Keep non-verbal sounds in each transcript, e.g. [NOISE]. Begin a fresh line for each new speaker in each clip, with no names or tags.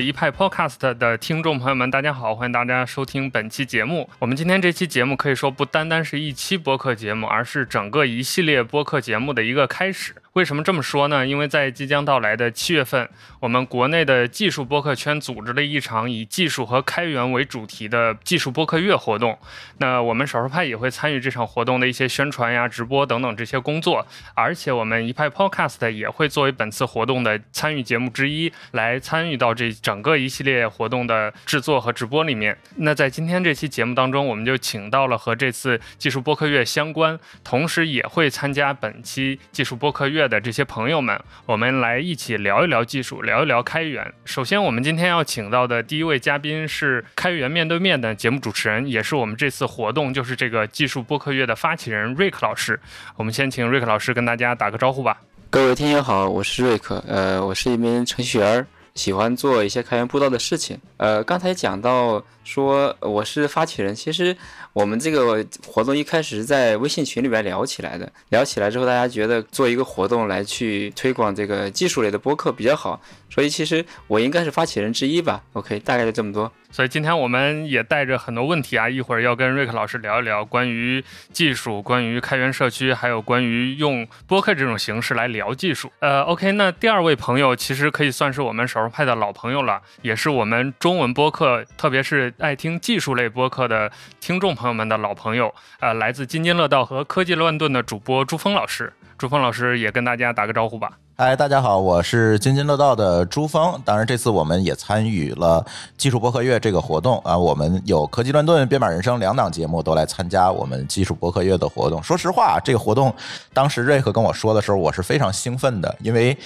一派 Podcast 的听众朋友们，大家好，欢迎大家收听本期节目。我们今天这期节目可以说不单单是一期播客节目，而是整个一系列播客节目的一个开始。为什么这么说呢？因为在即将到来的七月份，我们国内的技术播客圈组织了一场以技术和开源为主题的技术播客月活动。那我们少数派也会参与这场活动的一些宣传呀、直播等等这些工作，而且我们一派 Podcast 也会作为本次活动的参与节目之一，来参与到这整个一系列活动的制作和直播里面。那在今天这期节目当中，我们就请到了和这次技术播客月相关，同时也会参加本期技术播客月。的这些朋友们，我们来一起聊一聊技术，聊一聊开源。首先，我们今天要请到的第一位嘉宾是开源面对面的节目主持人，也是我们这次活动就是这个技术播客月的发起人瑞克老师。我们先请瑞克老师跟大家打个招呼吧。
各位听友好，我是瑞克，呃，我是一名程序员，喜欢做一些开源布道的事情。呃，刚才讲到说我是发起人，其实。我们这个活动一开始是在微信群里面聊起来的，聊起来之后，大家觉得做一个活动来去推广这个技术类的播客比较好，所以其实我应该是发起人之一吧。OK，大概就这么多。
所以今天我们也带着很多问题啊，一会儿要跟瑞克老师聊一聊关于技术、关于开源社区，还有关于用播客这种形式来聊技术。呃，OK，那第二位朋友其实可以算是我们少数派的老朋友了，也是我们中文播客，特别是爱听技术类播客的听众朋。朋友们的老朋友，呃，来自津津乐道和科技乱炖的主播朱峰老师，朱峰老师也跟大家打个招呼吧。
嗨，大家好，我是津津乐道的朱峰。当然，这次我们也参与了技术博客月这个活动啊，我们有科技乱炖、编码人生两档节目都来参加我们技术博客月的活动。说实话，这个活动当时瑞克跟我说的时候，我是非常兴奋的，因为。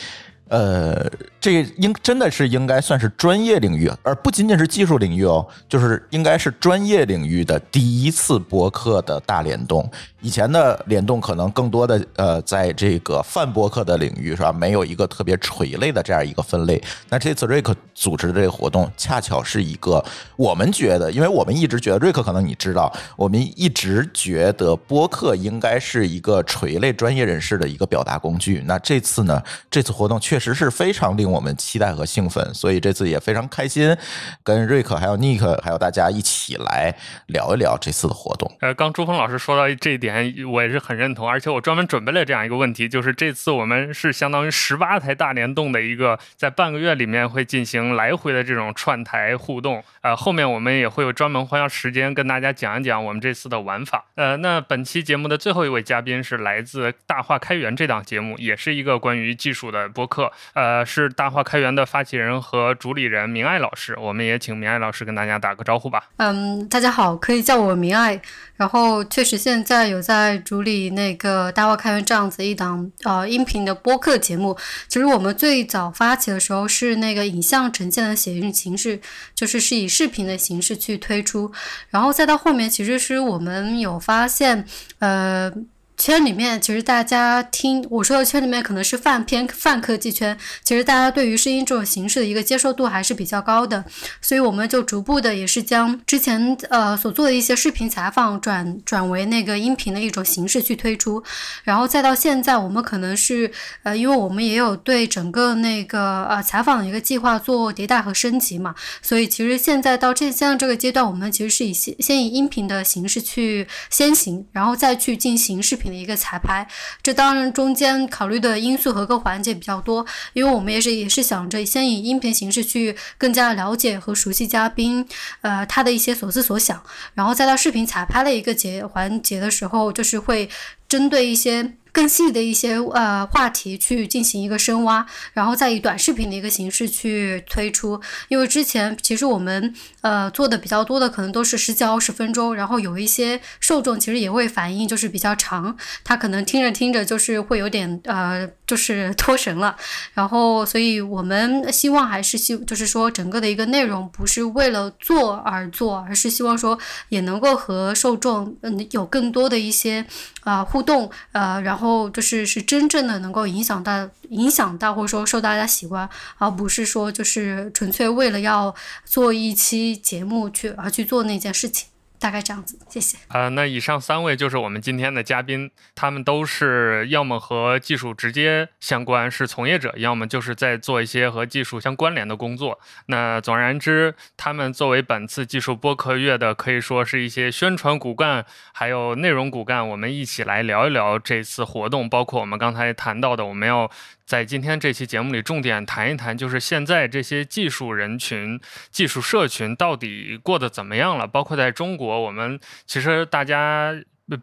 呃，这应真的是应该算是专业领域，而不仅仅是技术领域哦，就是应该是专业领域的第一次博客的大联动。以前的联动可能更多的呃，在这个泛播客的领域是吧？没有一个特别垂类的这样一个分类。那这次瑞克组织的这个活动，恰巧是一个我们觉得，因为我们一直觉得瑞克可能你知道，我们一直觉得播客应该是一个垂类专业人士的一个表达工具。那这次呢，这次活动确实是非常令我们期待和兴奋，所以这次也非常开心，跟瑞克还有尼克还有大家一起来聊一聊这次的活动。
呃，刚朱峰老师说到这一点。我也是很认同，而且我专门准备了这样一个问题，就是这次我们是相当于十八台大联动的一个，在半个月里面会进行来回的这种串台互动。呃，后面我们也会有专门花时间跟大家讲一讲我们这次的玩法。呃，那本期节目的最后一位嘉宾是来自大话开源这档节目，也是一个关于技术的播客。呃，是大话开源的发起人和主理人明爱老师，我们也请明爱老师跟大家打个招呼吧。
嗯，大家好，可以叫我明爱。然后确实现在有在主理那个大话开源这样子一档呃音频的播客节目。其实我们最早发起的时候是那个影像呈现的形形式，就是是以视频的形式去推出，然后再到后面，其实是我们有发现呃。圈里面其实大家听我说的圈里面可能是泛偏泛科技圈，其实大家对于声音这种形式的一个接受度还是比较高的，所以我们就逐步的也是将之前呃所做的一些视频采访转转为那个音频的一种形式去推出，然后再到现在我们可能是呃因为我们也有对整个那个呃采访的一个计划做迭代和升级嘛，所以其实现在到这现在这个阶段，我们其实是以先先以音频的形式去先行，然后再去进行视频。的一个彩排，这当然中间考虑的因素和各环节比较多，因为我们也是也是想着先以音频形式去更加了解和熟悉嘉宾，呃，他的一些所思所想，然后再到视频彩排的一个节环节的时候，就是会针对一些。更细的一些呃话题去进行一个深挖，然后再以短视频的一个形式去推出。因为之前其实我们呃做的比较多的可能都是十几二十分钟，然后有一些受众其实也会反映就是比较长，他可能听着听着就是会有点呃就是脱神了。然后所以我们希望还是希就是说整个的一个内容不是为了做而做，而是希望说也能够和受众嗯有更多的一些啊互动呃然后。后就是是真正的能够影响到影响到或者说受大家喜欢，而不是说就是纯粹为了要做一期节目去而去做那件事情。大概这样子，谢谢。
呃、那以上三位就是我们今天的嘉宾，他们都是要么和技术直接相关，是从业者，要么就是在做一些和技术相关联的工作。那总而言之，他们作为本次技术播客月的，可以说是一些宣传骨干，还有内容骨干，我们一起来聊一聊这次活动，包括我们刚才谈到的，我们要在今天这期节目里重点谈一谈，就是现在这些技术人群、技术社群到底过得怎么样了？包括在中国，我们其实大家。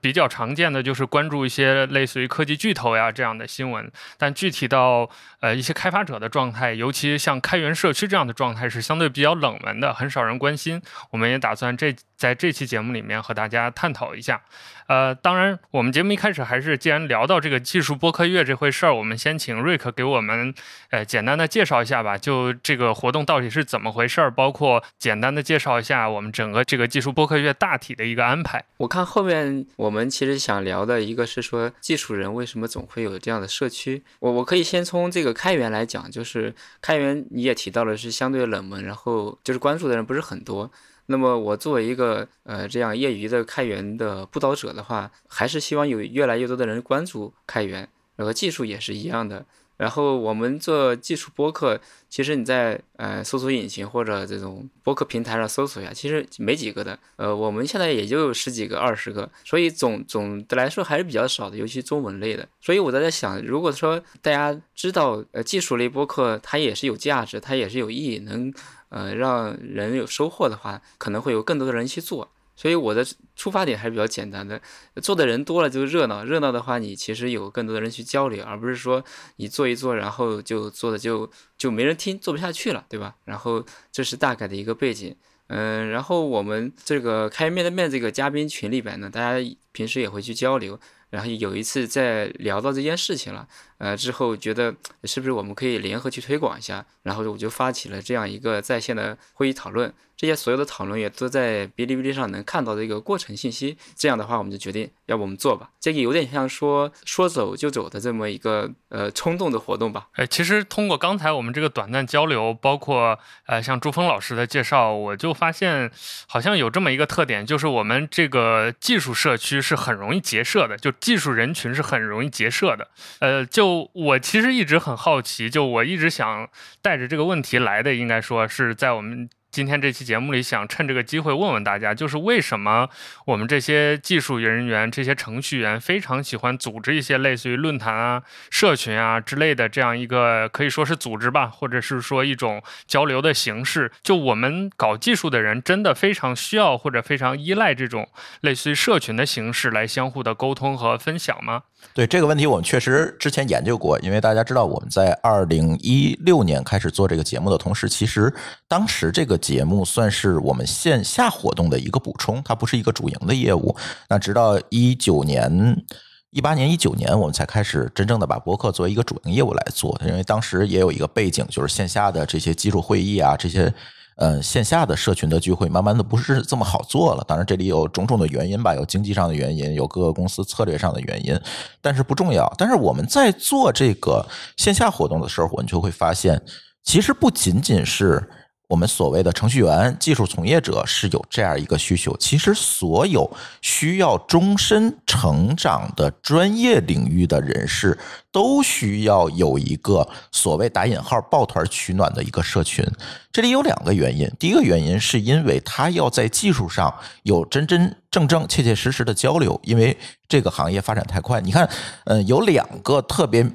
比较常见的就是关注一些类似于科技巨头呀这样的新闻，但具体到呃一些开发者的状态，尤其像开源社区这样的状态是相对比较冷门的，很少人关心。我们也打算这在这期节目里面和大家探讨一下。呃，当然，我们节目一开始还是既然聊到这个技术播客月这回事儿，我们先请瑞克给我们呃简单的介绍一下吧，就这个活动到底是怎么回事儿，包括简单的介绍一下我们整个这个技术播客月大体的一个安排。
我看后面我们其实想聊的一个是说技术人为什么总会有这样的社区。我我可以先从这个开源来讲，就是开源你也提到了是相对冷门，然后就是关注的人不是很多。那么我作为一个呃这样业余的开源的布道者的话，还是希望有越来越多的人关注开源，然后技术也是一样的。然后我们做技术播客，其实你在呃搜索引擎或者这种播客平台上搜索一下，其实没几个的。呃，我们现在也就十几个、二十个，所以总总的来说还是比较少的，尤其中文类的。所以我在在想，如果说大家知道呃技术类播客它也是有价值，它也是有意义，能呃让人有收获的话，可能会有更多的人去做。所以我的出发点还是比较简单的，做的人多了就热闹，热闹的话你其实有更多的人去交流，而不是说你做一做，然后就做的就就没人听，做不下去了，对吧？然后这是大概的一个背景，嗯，然后我们这个开面对面这个嘉宾群里边呢，大家平时也会去交流，然后有一次在聊到这件事情了，呃，之后觉得是不是我们可以联合去推广一下，然后我就发起了这样一个在线的会议讨论。这些所有的讨论也都在哔哩哔哩上能看到的一个过程信息。这样的话，我们就决定，要不我们做吧。这个有点像说说走就走的这么一个呃冲动的活动吧。
哎，其实通过刚才我们这个短暂交流，包括呃像朱峰老师的介绍，我就发现好像有这么一个特点，就是我们这个技术社区是很容易结社的，就技术人群是很容易结社的。呃，就我其实一直很好奇，就我一直想带着这个问题来的，应该说是在我们。今天这期节目里，想趁这个机会问问大家，就是为什么我们这些技术人员、这些程序员非常喜欢组织一些类似于论坛啊、社群啊之类的这样一个可以说是组织吧，或者是说一种交流的形式。就我们搞技术的人，真的非常需要或者非常依赖这种类似于社群的形式来相互的沟通和分享吗？
对这个问题，我们确实之前研究过，因为大家知道我们在二零一六年开始做这个节目的同时，其实当时这个节目算是我们线下活动的一个补充，它不是一个主营的业务。那直到一九年、一八年、一九年，我们才开始真正的把博客作为一个主营业务来做，因为当时也有一个背景，就是线下的这些技术会议啊，这些。呃，线下的社群的聚会慢慢的不是这么好做了。当然，这里有种种的原因吧，有经济上的原因，有各个公司策略上的原因，但是不重要。但是我们在做这个线下活动的时候，我们就会发现，其实不仅仅是我们所谓的程序员、技术从业者是有这样一个需求，其实所有需要终身成长的专业领域的人士，都需要有一个所谓打引号抱团取暖的一个社群。这里有两个原因，第一个原因是因为他要在技术上有真真正正、切切实实的交流，因为这个行业发展太快。你看，嗯，有两个特别。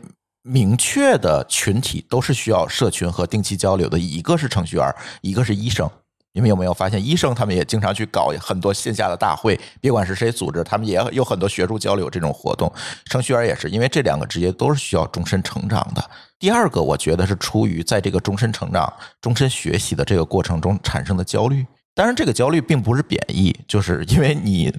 明确的群体都是需要社群和定期交流的，一个是程序员，一个是医生。你们有没有发现，医生他们也经常去搞很多线下的大会，别管是谁组织，他们也有很多学术交流这种活动。程序员也是，因为这两个职业都是需要终身成长的。第二个，我觉得是出于在这个终身成长、终身学习的这个过程中产生的焦虑。当然，这个焦虑并不是贬义，就是因为你。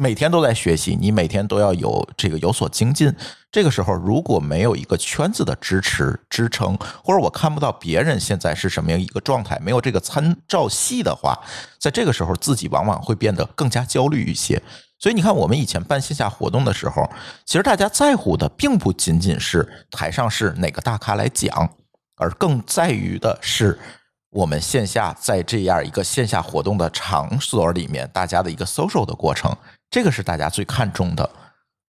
每天都在学习，你每天都要有这个有所精进。这个时候，如果没有一个圈子的支持支撑，或者我看不到别人现在是什么样一个状态，没有这个参照系的话，在这个时候自己往往会变得更加焦虑一些。所以你看，我们以前办线下活动的时候，其实大家在乎的并不仅仅是台上是哪个大咖来讲，而更在于的是我们线下在这样一个线下活动的场所里面，大家的一个 social 的过程，这个是大家最看重的。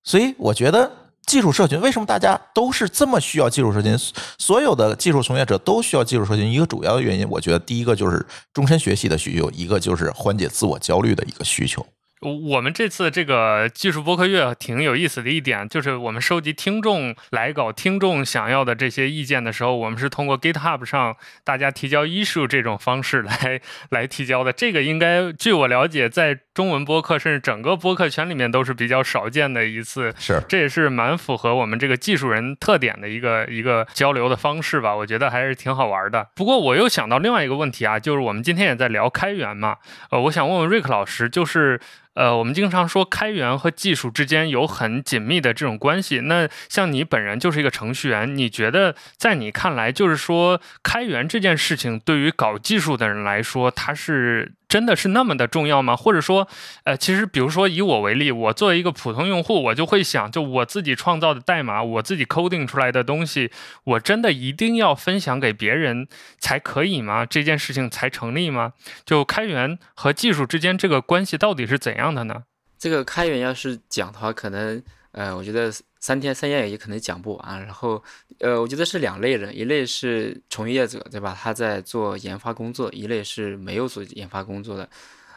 所以我觉得技术社群为什么大家都是这么需要技术社群？所有的技术从业者都需要技术社群，一个主要的原因，我觉得第一个就是终身学习的需求，一个就是缓解自我焦虑的一个需求。
我们这次这个技术播客月挺有意思的一点，就是我们收集听众来稿、听众想要的这些意见的时候，我们是通过 GitHub 上大家提交 issue 这种方式来来提交的。这个应该据我了解，在中文播客甚至整个播客圈里面都是比较少见的一次，
是
这也是蛮符合我们这个技术人特点的一个一个交流的方式吧。我觉得还是挺好玩的。不过我又想到另外一个问题啊，就是我们今天也在聊开源嘛，呃，我想问问瑞克老师，就是。呃，我们经常说开源和技术之间有很紧密的这种关系。那像你本人就是一个程序员，你觉得在你看来，就是说开源这件事情对于搞技术的人来说，它是？真的是那么的重要吗？或者说，呃，其实比如说以我为例，我作为一个普通用户，我就会想，就我自己创造的代码，我自己 coding 出来的东西，我真的一定要分享给别人才可以吗？这件事情才成立吗？就开源和技术之间这个关系到底是怎样的呢？
这个开源要是讲的话，可能，呃，我觉得。三天三夜也可能讲不完。然后，呃，我觉得是两类人，一类是从业者，对吧？他在做研发工作；一类是没有做研发工作的。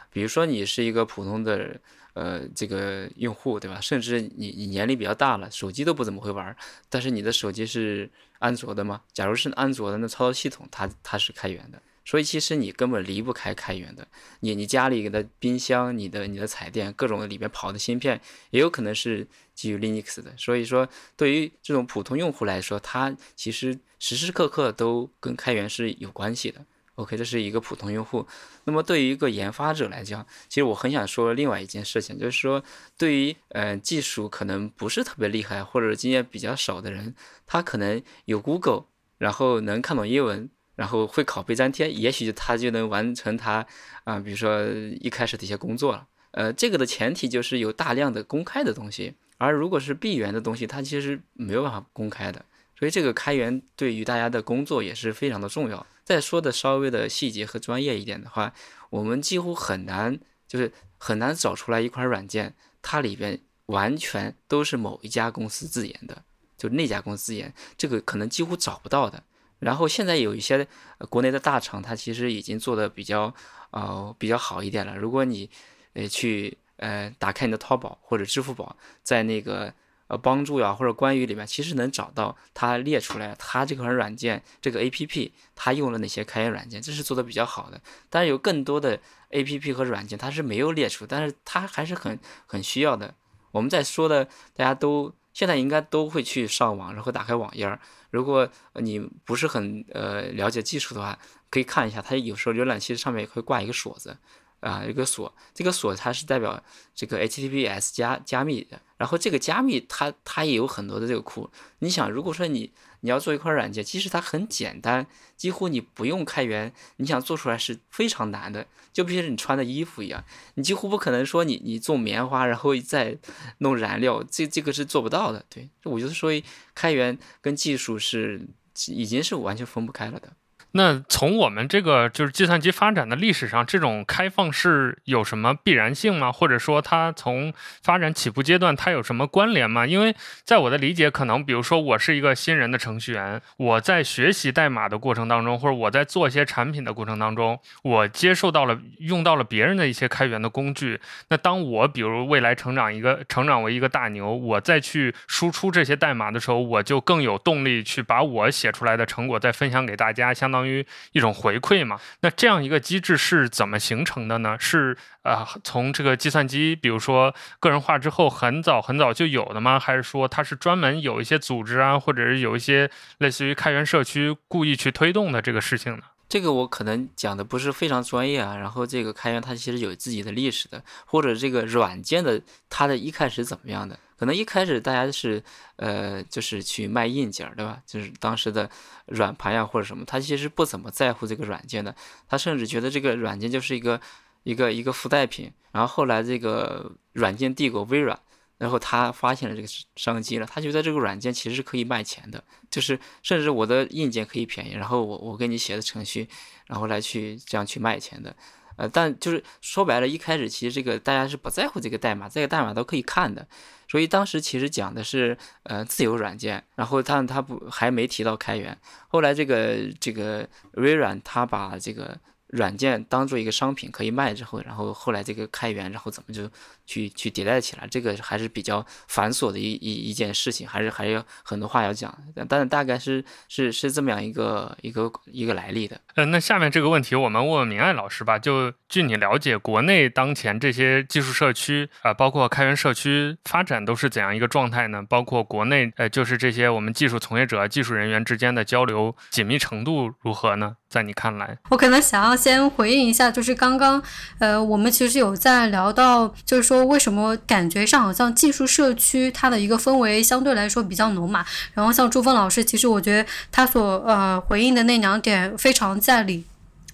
比如说，你是一个普通的呃这个用户，对吧？甚至你你年龄比较大了，手机都不怎么会玩，但是你的手机是安卓的吗？假如是安卓的，那操作系统它它是开源的。所以其实你根本离不开开源的，你你家里的冰箱、你的你的彩电，各种里面跑的芯片，也有可能是基于 Linux 的。所以说，对于这种普通用户来说，它其实时时刻刻都跟开源是有关系的。OK，这是一个普通用户。那么对于一个研发者来讲，其实我很想说另外一件事情，就是说，对于呃技术可能不是特别厉害或者经验比较少的人，他可能有 Google，然后能看懂英文。然后会拷贝粘贴，也许他就能完成他啊，比如说一开始的一些工作了。呃，这个的前提就是有大量的公开的东西，而如果是闭源的东西，它其实没有办法公开的。所以这个开源对于大家的工作也是非常的重要。再说的稍微的细节和专业一点的话，我们几乎很难，就是很难找出来一款软件，它里边完全都是某一家公司自研的，就那家公司自研，这个可能几乎找不到的。然后现在有一些国内的大厂，它其实已经做的比较呃比较好一点了。如果你呃去呃打开你的淘宝或者支付宝，在那个呃帮助呀或者关于里面，其实能找到它列出来，它这款软件这个 A P P 它用了哪些开源软件，这是做的比较好的。但是有更多的 A P P 和软件它是没有列出，但是它还是很很需要的。我们在说的，大家都现在应该都会去上网，然后打开网页儿。如果你不是很呃了解技术的话，可以看一下，它有时候浏览器上面也会挂一个锁子，啊，一个锁，这个锁它是代表这个 HTTPS 加加密的，然后这个加密它它也有很多的这个库。你想，如果说你你要做一块软件，其实它很简单，几乎你不用开源，你想做出来是非常难的。就比如你穿的衣服一样，你几乎不可能说你你种棉花，然后再弄燃料，这这个是做不到的。对，我就是说开源跟技术是已经是完全分不开了的。
那从我们这个就是计算机发展的历史上，这种开放是有什么必然性吗？或者说它从发展起步阶段它有什么关联吗？因为在我的理解，可能比如说我是一个新人的程序员，我在学习代码的过程当中，或者我在做一些产品的过程当中，我接受到了用到了别人的一些开源的工具。那当我比如未来成长一个成长为一个大牛，我再去输出这些代码的时候，我就更有动力去把我写出来的成果再分享给大家，相当于。于一种回馈嘛？那这样一个机制是怎么形成的呢？是呃，从这个计算机，比如说个人化之后，很早很早就有的吗？还是说它是专门有一些组织啊，或者是有一些类似于开源社区故意去推动的这个事情呢？
这个我可能讲的不是非常专业啊。然后这个开源它其实有自己的历史的，或者这个软件的它的一开始怎么样的？可能一开始大家是，呃，就是去卖硬件，对吧？就是当时的软盘呀或者什么，他其实不怎么在乎这个软件的，他甚至觉得这个软件就是一个一个一个附带品。然后后来这个软件帝国微软，然后他发现了这个商机了，他觉得这个软件其实是可以卖钱的，就是甚至我的硬件可以便宜，然后我我给你写的程序，然后来去这样去卖钱的。呃，但就是说白了，一开始其实这个大家是不在乎这个代码，这个代码都可以看的，所以当时其实讲的是呃自由软件，然后他他不还没提到开源，后来这个这个微软他把这个软件当做一个商品可以卖之后，然后后来这个开源，然后怎么就去去迭代起来，这个还是比较繁琐的一一一件事情，还是还有很多话要讲，但是大概是是是这么样一个一个一个来历的。
呃，那下面这个问题我们问问明爱老师吧。就据你了解，国内当前这些技术社区啊、呃，包括开源社区发展都是怎样一个状态呢？包括国内呃，就是这些我们技术从业者、技术人员之间的交流紧密程度如何呢？在你看来，
我可能想要先回应一下，就是刚刚呃，我们其实有在聊到，就是说为什么感觉上好像技术社区它的一个氛围相对来说比较浓嘛。然后像朱峰老师，其实我觉得他所呃回应的那两点非常在理。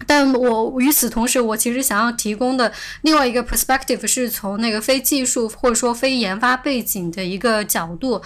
但我与此同时，我其实想要提供的另外一个 perspective 是从那个非技术或者说非研发背景的一个角度，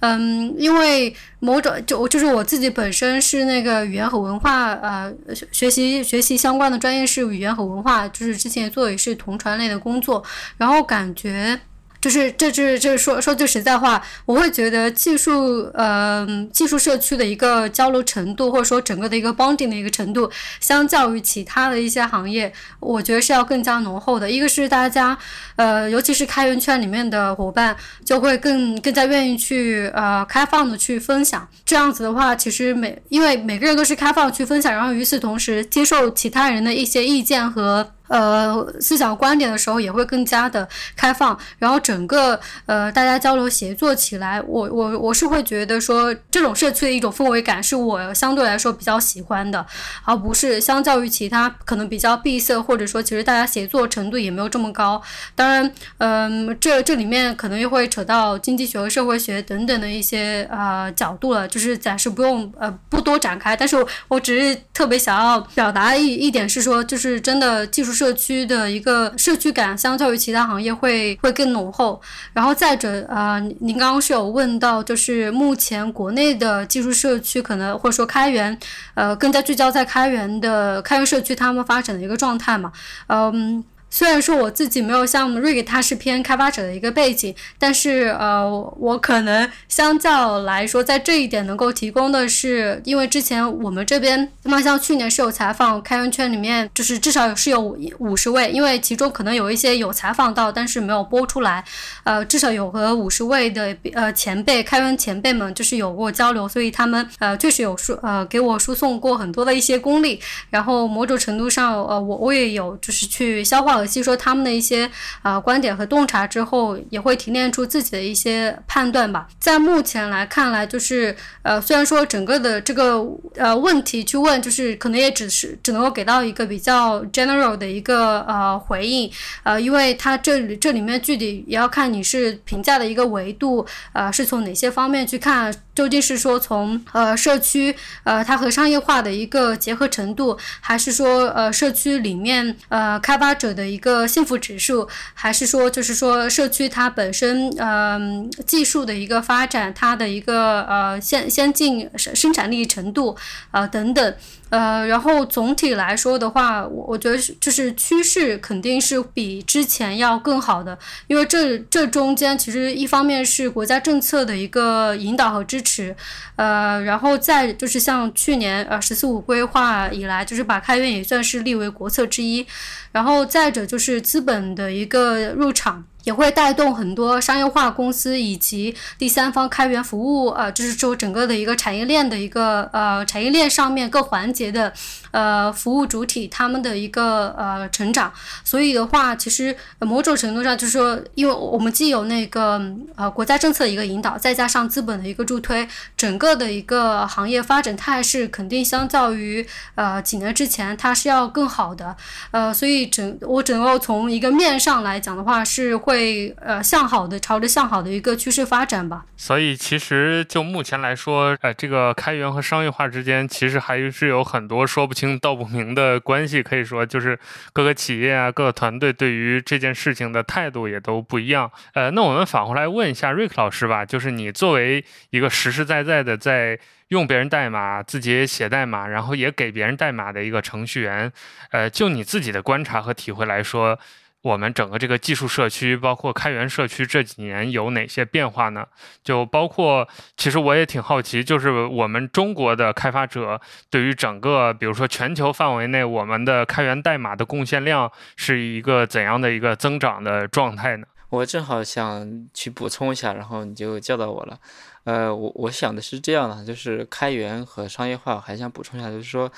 嗯，因为某种就就是我自己本身是那个语言和文化呃学习学习相关的专业是语言和文化，就是之前做也是同传类的工作，然后感觉。就是这这这说说句实在话，我会觉得技术呃技术社区的一个交流程度，或者说整个的一个 bonding 的一个程度，相较于其他的一些行业，我觉得是要更加浓厚的。一个是大家呃，尤其是开源圈里面的伙伴，就会更更加愿意去呃开放的去分享。这样子的话，其实每因为每个人都是开放去分享，然后与此同时接受其他人的一些意见和。呃，思想观点的时候也会更加的开放，然后整个呃大家交流协作起来，我我我是会觉得说这种社区的一种氛围感是我相对来说比较喜欢的，而不是相较于其他可能比较闭塞，或者说其实大家协作程度也没有这么高。当然，嗯，这这里面可能又会扯到经济学和社会学等等的一些呃角度了，就是暂时不用呃不多展开。但是我只是特别想要表达一一点是说，就是真的技术。社区的一个社区感，相较于其他行业会会更浓厚。然后再者，呃，您刚刚是有问到，就是目前国内的技术社区可能或者说开源，呃，更加聚焦在开源的开源社区他们发展的一个状态嘛，嗯。虽然说我自己没有像瑞给他是偏开发者的一个背景，但是呃，我可能相较来说，在这一点能够提供的是，因为之前我们这边，那么像去年是有采访开源圈里面，就是至少是有五十位，因为其中可能有一些有采访到，但是没有播出来，呃，至少有和五十位的呃前辈开源前辈们就是有过交流，所以他们呃确实有输呃给我输送过很多的一些功力，然后某种程度上呃我我也有就是去消化。吸收他们的一些啊观点和洞察之后，也会提炼出自己的一些判断吧。在目前来看来，就是呃，虽然说整个的这个呃问题去问，就是可能也只是只能够给到一个比较 general 的一个呃回应，呃，因为它这里这里面具体也要看你是评价的一个维度，呃，是从哪些方面去看，究竟是说从呃社区呃它和商业化的一个结合程度，还是说呃社区里面呃开发者的。一个幸福指数，还是说就是说社区它本身呃技术的一个发展，它的一个呃先先进生生产力程度啊等等。呃，然后总体来说的话，我我觉得是就是趋势肯定是比之前要更好的，因为这这中间其实一方面是国家政策的一个引导和支持，呃，然后再就是像去年呃“十四五”规划以来，就是把开源也算是立为国策之一，然后再者就是资本的一个入场。也会带动很多商业化公司以及第三方开源服务，啊，就是说整个的一个产业链的一个呃产业链上面各环节的呃服务主体他们的一个呃成长。所以的话，其实某种程度上就是说，因为我们既有那个呃国家政策一个引导，再加上资本的一个助推，整个的一个行业发展态势肯定相较于呃几年之前它是要更好的。呃，所以整我整个从一个面上来讲的话，是。会呃向好的，朝着向好的一个趋势发展吧。
所以其实就目前来说，呃，这个开源和商业化之间其实还是有很多说不清道不明的关系。可以说，就是各个企业啊、各个团队对于这件事情的态度也都不一样。呃，那我们反过来问一下瑞克老师吧，就是你作为一个实实在在的在用别人代码、自己也写代码，然后也给别人代码的一个程序员，呃，就你自己的观察和体会来说。我们整个这个技术社区，包括开源社区这几年有哪些变化呢？就包括，其实我也挺好奇，就是我们中国的开发者对于整个，比如说全球范围内我们的开源代码的贡献量是一个怎样的一个增长的状态呢？
我正好想去补充一下，然后你就叫到我了。呃，我我想的是这样的，就是开源和商业化，还想补充一下，就是说。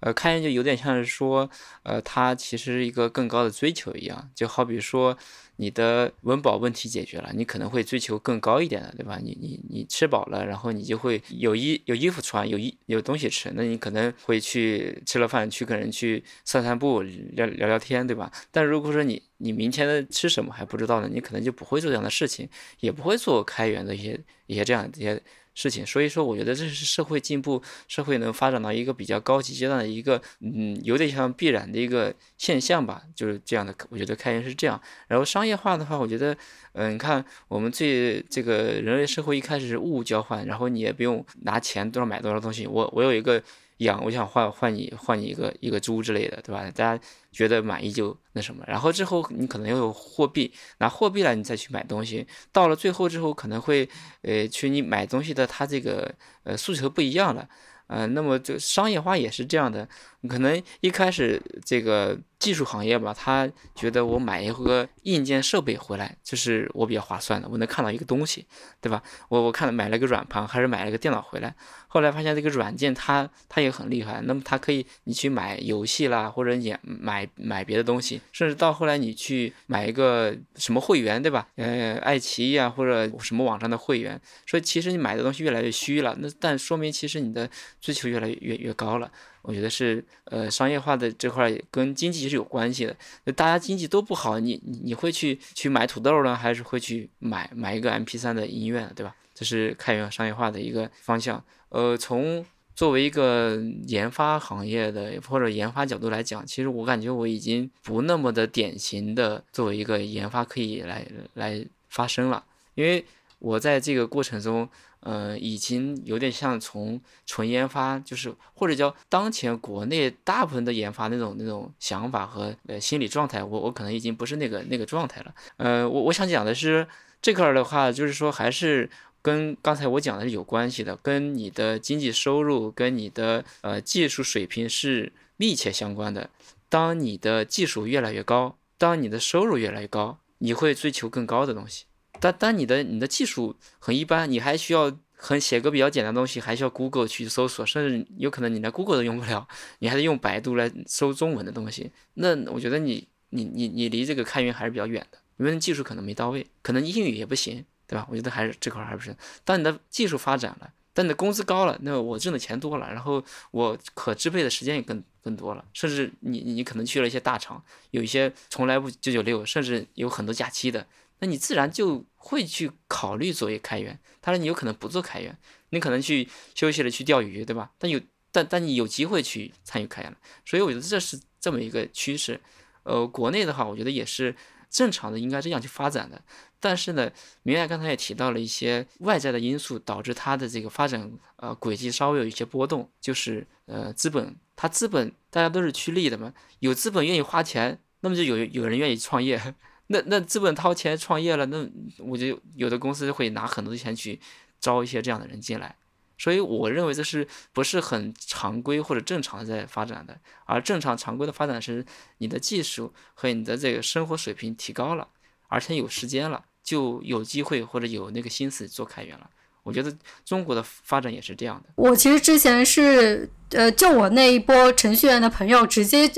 呃，开源就有点像是说，呃，它其实是一个更高的追求一样，就好比说。你的温饱问题解决了，你可能会追求更高一点的，对吧？你你你吃饱了，然后你就会有衣有衣服穿，有衣有东西吃，那你可能会去吃了饭去跟人去散散步，聊聊聊天，对吧？但如果说你你明天的吃什么还不知道呢，你可能就不会做这样的事情，也不会做开源的一些一些这样一些事情。所以说，我觉得这是社会进步，社会能发展到一个比较高级阶段的一个，嗯，有点像必然的一个现象吧，就是这样的。我觉得开源是这样，然后商业。化的话，我觉得，嗯，你看我们最这个人类社会一开始是物物交换，然后你也不用拿钱多少买多少东西。我我有一个羊，我想换换你换你一个一个猪之类的，对吧？大家觉得满意就那什么。然后之后你可能又有货币，拿货币了你再去买东西。到了最后之后，可能会呃去你买东西的他这个呃诉求不一样了。嗯，那么就商业化也是这样的，可能一开始这个技术行业吧，他觉得我买一个硬件设备回来，就是我比较划算的，我能看到一个东西，对吧？我我看了买了个软盘，还是买了个电脑回来，后来发现这个软件它它也很厉害，那么它可以你去买游戏啦，或者你买买别的东西，甚至到后来你去买一个什么会员，对吧？呃，爱奇艺啊或者什么网上的会员，所以其实你买的东西越来越虚了，那但说明其实你的。追求越来越越高了，我觉得是呃商业化的这块跟经济是有关系的。就大家经济都不好，你你会去去买土豆呢，还是会去买买一个 M P 三的音乐，对吧？这是开源商业化的一个方向。呃，从作为一个研发行业的或者研发角度来讲，其实我感觉我已经不那么的典型的作为一个研发可以来来发声了，因为我在这个过程中。呃，已经有点像从纯研发，就是或者叫当前国内大部分的研发那种那种想法和呃心理状态，我我可能已经不是那个那个状态了。呃，我我想讲的是这块的话，就是说还是跟刚才我讲的是有关系的，跟你的经济收入跟你的呃技术水平是密切相关的。当你的技术越来越高，当你的收入越来越高，你会追求更高的东西。但但你的你的技术很一般，你还需要很写个比较简单的东西，还需要 Google 去搜索，甚至有可能你连 Google 都用不了，你还得用百度来搜中文的东西。那我觉得你你你你离这个开源还是比较远的，因为技术可能没到位，可能英语也不行，对吧？我觉得还是这块还不是。当你的技术发展了，当你的工资高了，那我挣的钱多了，然后我可支配的时间也更更多了，甚至你你可能去了一些大厂，有一些从来不九九六，甚至有很多假期的。那你自然就会去考虑作为开源，当然你有可能不做开源，你可能去休息了去钓鱼，对吧？但有但但你有机会去参与开源了，所以我觉得这是这么一个趋势。呃，国内的话，我觉得也是正常的，应该这样去发展的。但是呢，明爱刚才也提到了一些外在的因素导致它的这个发展呃轨迹稍微有一些波动，就是呃资本，它资本大家都是趋利的嘛，有资本愿意花钱，那么就有有人愿意创业。那那资本掏钱创业了，那我就有的公司会拿很多钱去招一些这样的人进来，所以我认为这是不是很常规或者正常在发展的，而正常常规的发展是你的技术和你的这个生活水平提高了，而且有时间了，就有机会或者有那个心思做开源了。我觉得中国的发展也是这样的。
我其实之前是呃，就我那一波程序员的朋友，直接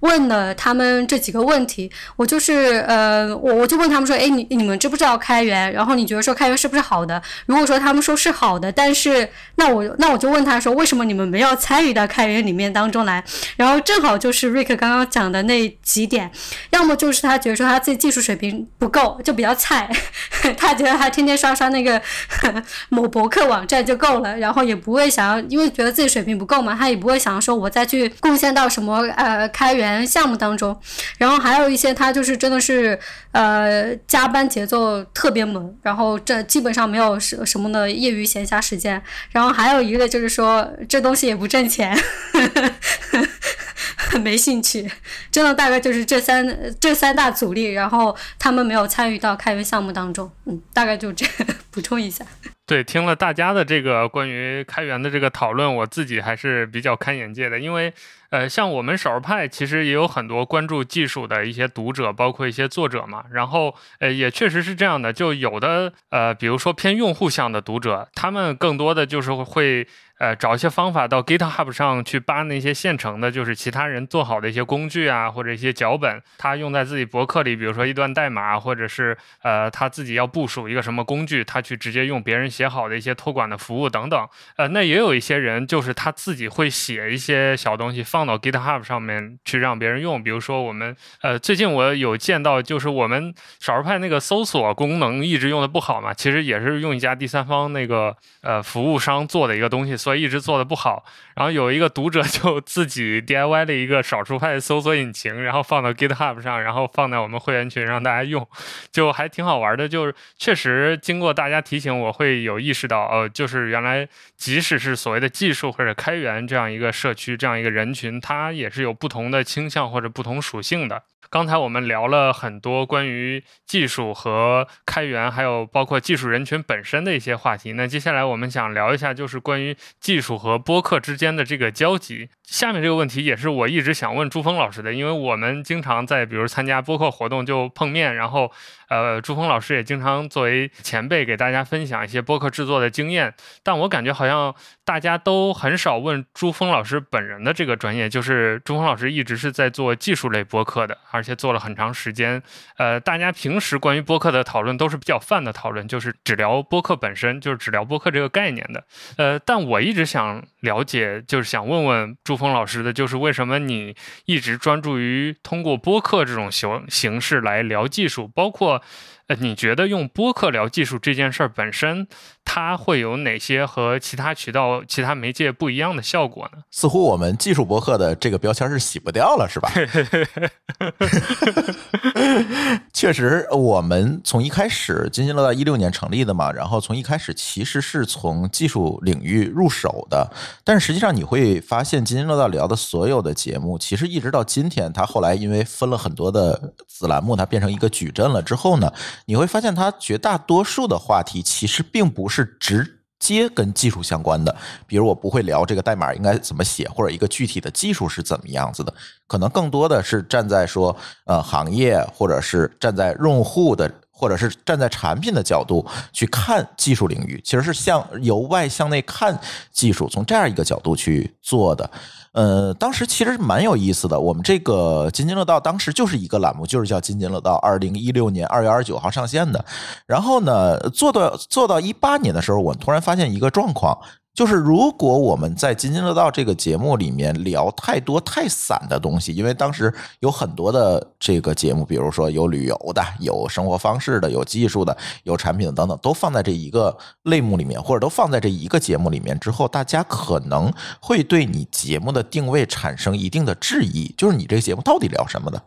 问了他们这几个问题。我就是呃，我我就问他们说，哎，你你们知不知道开源？然后你觉得说开源是不是好的？如果说他们说是好的，但是那我那我就问他说，为什么你们没有参与到开源里面当中来？然后正好就是瑞克刚刚讲的那几点，要么就是他觉得说他自己技术水平不够，就比较菜，[LAUGHS] 他觉得他天天刷刷那个 [LAUGHS] 某博客网站就够了，然后也不会想要，因为觉得自己水平不够嘛。他也不会想说，我再去贡献到什么呃开源项目当中，然后还有一些他就是真的是呃加班节奏特别猛，然后这基本上没有什什么的业余闲暇时间，然后还有一个就是说这东西也不挣钱，很没兴趣，真的大概就是这三这三大阻力，然后他们没有参与到开源项目当中，嗯，大概就这 [LAUGHS] 补充一下。
对，听了大家的这个关于开源的这个讨论，我自己还是比较开眼界的。因为，呃，像我们少儿派其实也有很多关注技术的一些读者，包括一些作者嘛。然后，呃，也确实是这样的，就有的，呃，比如说偏用户向的读者，他们更多的就是会。呃，找一些方法到 GitHub 上去扒那些现成的，就是其他人做好的一些工具啊，或者一些脚本，他用在自己博客里，比如说一段代码，或者是呃他自己要部署一个什么工具，他去直接用别人写好的一些托管的服务等等。呃，那也有一些人就是他自己会写一些小东西放到 GitHub 上面去让别人用，比如说我们呃最近我有见到，就是我们少数派那个搜索功能一直用的不好嘛，其实也是用一家第三方那个呃服务商做的一个东西。所以一直做的不好，然后有一个读者 [LAUGHS] 就自己 DIY 了一个少数派搜索引擎，然后放到 GitHub 上，然后放在我们会员群让大家用，就还挺好玩的。就是确实经过大家提醒，我会有意识到，呃，就是原来即使是所谓的技术或者开源这样一个社区，这样一个人群，它也是有不同的倾向或者不同属性的。刚才我们聊了很多关于技术和开源，还有包括技术人群本身的一些话题。那接下来我们想聊一下，就是关于技术和播客之间的这个交集。下面这个问题也是我一直想问朱峰老师的，因为我们经常在比如参加播客活动就碰面，然后呃，朱峰老师也经常作为前辈给大家分享一些播客制作的经验。但我感觉好像大家都很少问朱峰老师本人的这个专业，就是朱峰老师一直是在做技术类播客的。而且做了很长时间，呃，大家平时关于播客的讨论都是比较泛的讨论，就是只聊播客本身，就是只聊播客这个概念的，呃，但我一直想了解，就是想问问朱峰老师的，就是为什么你一直专注于通过播客这种形形式来聊技术，包括。呃，你觉得用播客聊技术这件事儿本身，它会有哪些和其他渠道、其他媒介不一样的效果呢？
似乎我们技术博客的这个标签是洗不掉了，是吧？[LAUGHS] 确实，我们从一开始，津津乐道一六年成立的嘛，然后从一开始其实是从技术领域入手的，但是实际上你会发现，津津乐道聊的所有的节目，其实一直到今天，它后来因为分了很多的子栏目，它变成一个矩阵了之后呢？你会发现，它绝大多数的话题其实并不是是直接跟技术相关的。比如，我不会聊这个代码应该怎么写，或者一个具体的技术是怎么样子的。可能更多的是站在说，呃，行业，或者是站在用户的，或者是站在产品的角度去看技术领域，其实是向由外向内看技术，从这样一个角度去做的。呃，当时其实是蛮有意思的。我们这个津津乐道当时就是一个栏目，就是叫津津乐道。二零一六年二月二十九号上线的。然后呢，做到做到一八年的时候，我突然发现一个状况。就是如果我们在津津乐道这个节目里面聊太多太散的东西，因为当时有很多的这个节目，比如说有旅游的、有生活方式的、有技术的、有产品的等等，都放在这一个类目里面，或者都放在这一个节目里面之后，大家可能会对你节目的定位产生一定的质疑，就是你这个节目到底聊什么的？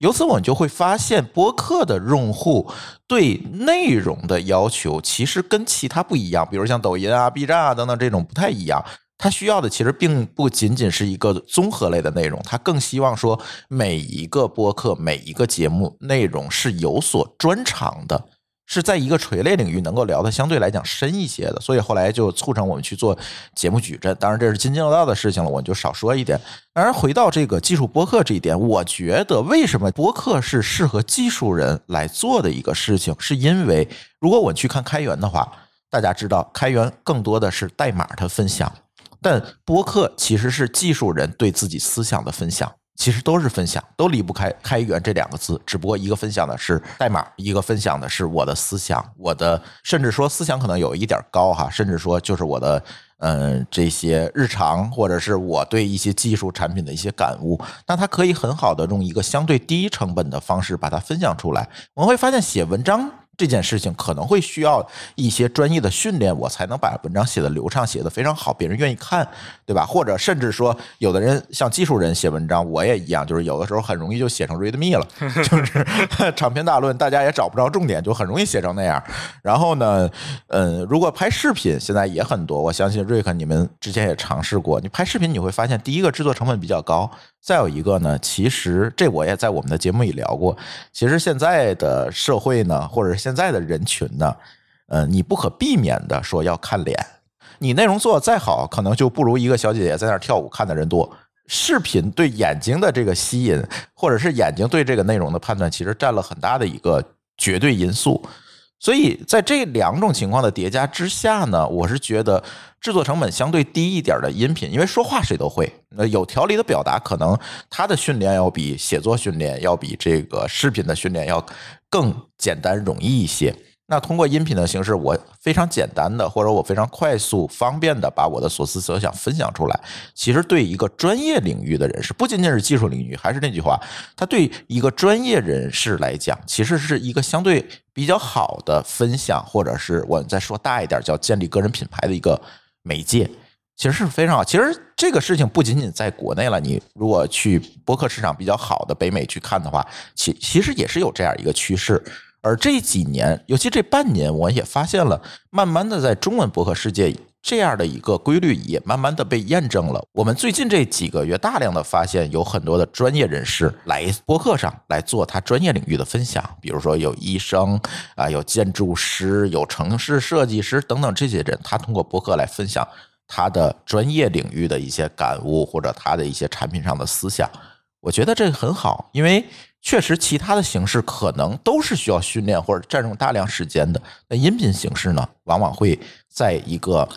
由此，我们就会发现，播客的用户对内容的要求其实跟其他不一样，比如像抖音啊、B 站啊等等这种不太一样。他需要的其实并不仅仅是一个综合类的内容，他更希望说每一个播客、每一个节目内容是有所专长的。是在一个垂类领域能够聊的相对来讲深一些的，所以后来就促成我们去做节目矩阵。当然这是津津乐道的事情了，我就少说一点。当然回到这个技术播客这一点，我觉得为什么播客是适合技术人来做的一个事情，是因为如果我去看开源的话，大家知道开源更多的是代码的分享。但播客其实是技术人对自己思想的分享。其实都是分享，都离不开“开源”这两个字。只不过一个分享的是代码，一个分享的是我的思想，我的甚至说思想可能有一点高哈，甚至说就是我的嗯这些日常，或者是我对一些技术产品的一些感悟。那它可以很好的用一个相对低成本的方式把它分享出来。我们会发现写文章。这件事情可能会需要一些专业的训练，我才能把文章写的流畅，写的非常好，别人愿意看，对吧？或者甚至说，有的人像技术人写文章，我也一样，就是有的时候很容易就写成 readme 了，就是长篇大论，大家也找不着重点，就很容易写成那样。然后呢，嗯，如果拍视频，现在也很多，我相信瑞克你们之前也尝试过，你拍视频你会发现，第一个制作成本比较高。再有一个呢，其实这我也在我们的节目里聊过。其实现在的社会呢，或者现在的人群呢，呃，你不可避免的说要看脸。你内容做的再好，可能就不如一个小姐姐在那儿跳舞看的人多。视频对眼睛的这个吸引，或者是眼睛对这个内容的判断，其实占了很大的一个绝对因素。所以在这两种情况的叠加之下呢，我是觉得制作成本相对低一点的音频，因为说话谁都会，那有条理的表达，可能它的训练要比写作训练要比这个视频的训练要更简单容易一些。那通过音频的形式，我非常简单的，或者我非常快速、方便的把我的所思所想分享出来。其实对一个专业领域的人士，不仅仅是技术领域，还是那句话，他对一个专业人士来讲，其实是一个相对比较好的分享，或者是我再说大一点，叫建立个人品牌的一个媒介，其实是非常好。其实这个事情不仅仅在国内了，你如果去播客市场比较好的北美去看的话，其其实也是有这样一个趋势。而这几年，尤其这半年，我也发现了，慢慢的在中文博客世界，这样的一个规律也慢慢的被验证了。我们最近这几个月，大量的发现有很多的专业人士来博客上来做他专业领域的分享，比如说有医生啊，有建筑师，有城市设计师等等这些人，他通过博客来分享他的专业领域的一些感悟或者他的一些产品上的思想。我觉得这个很好，因为。确实，其他的形式可能都是需要训练或者占用大量时间的。那音频形式呢，往往会在一个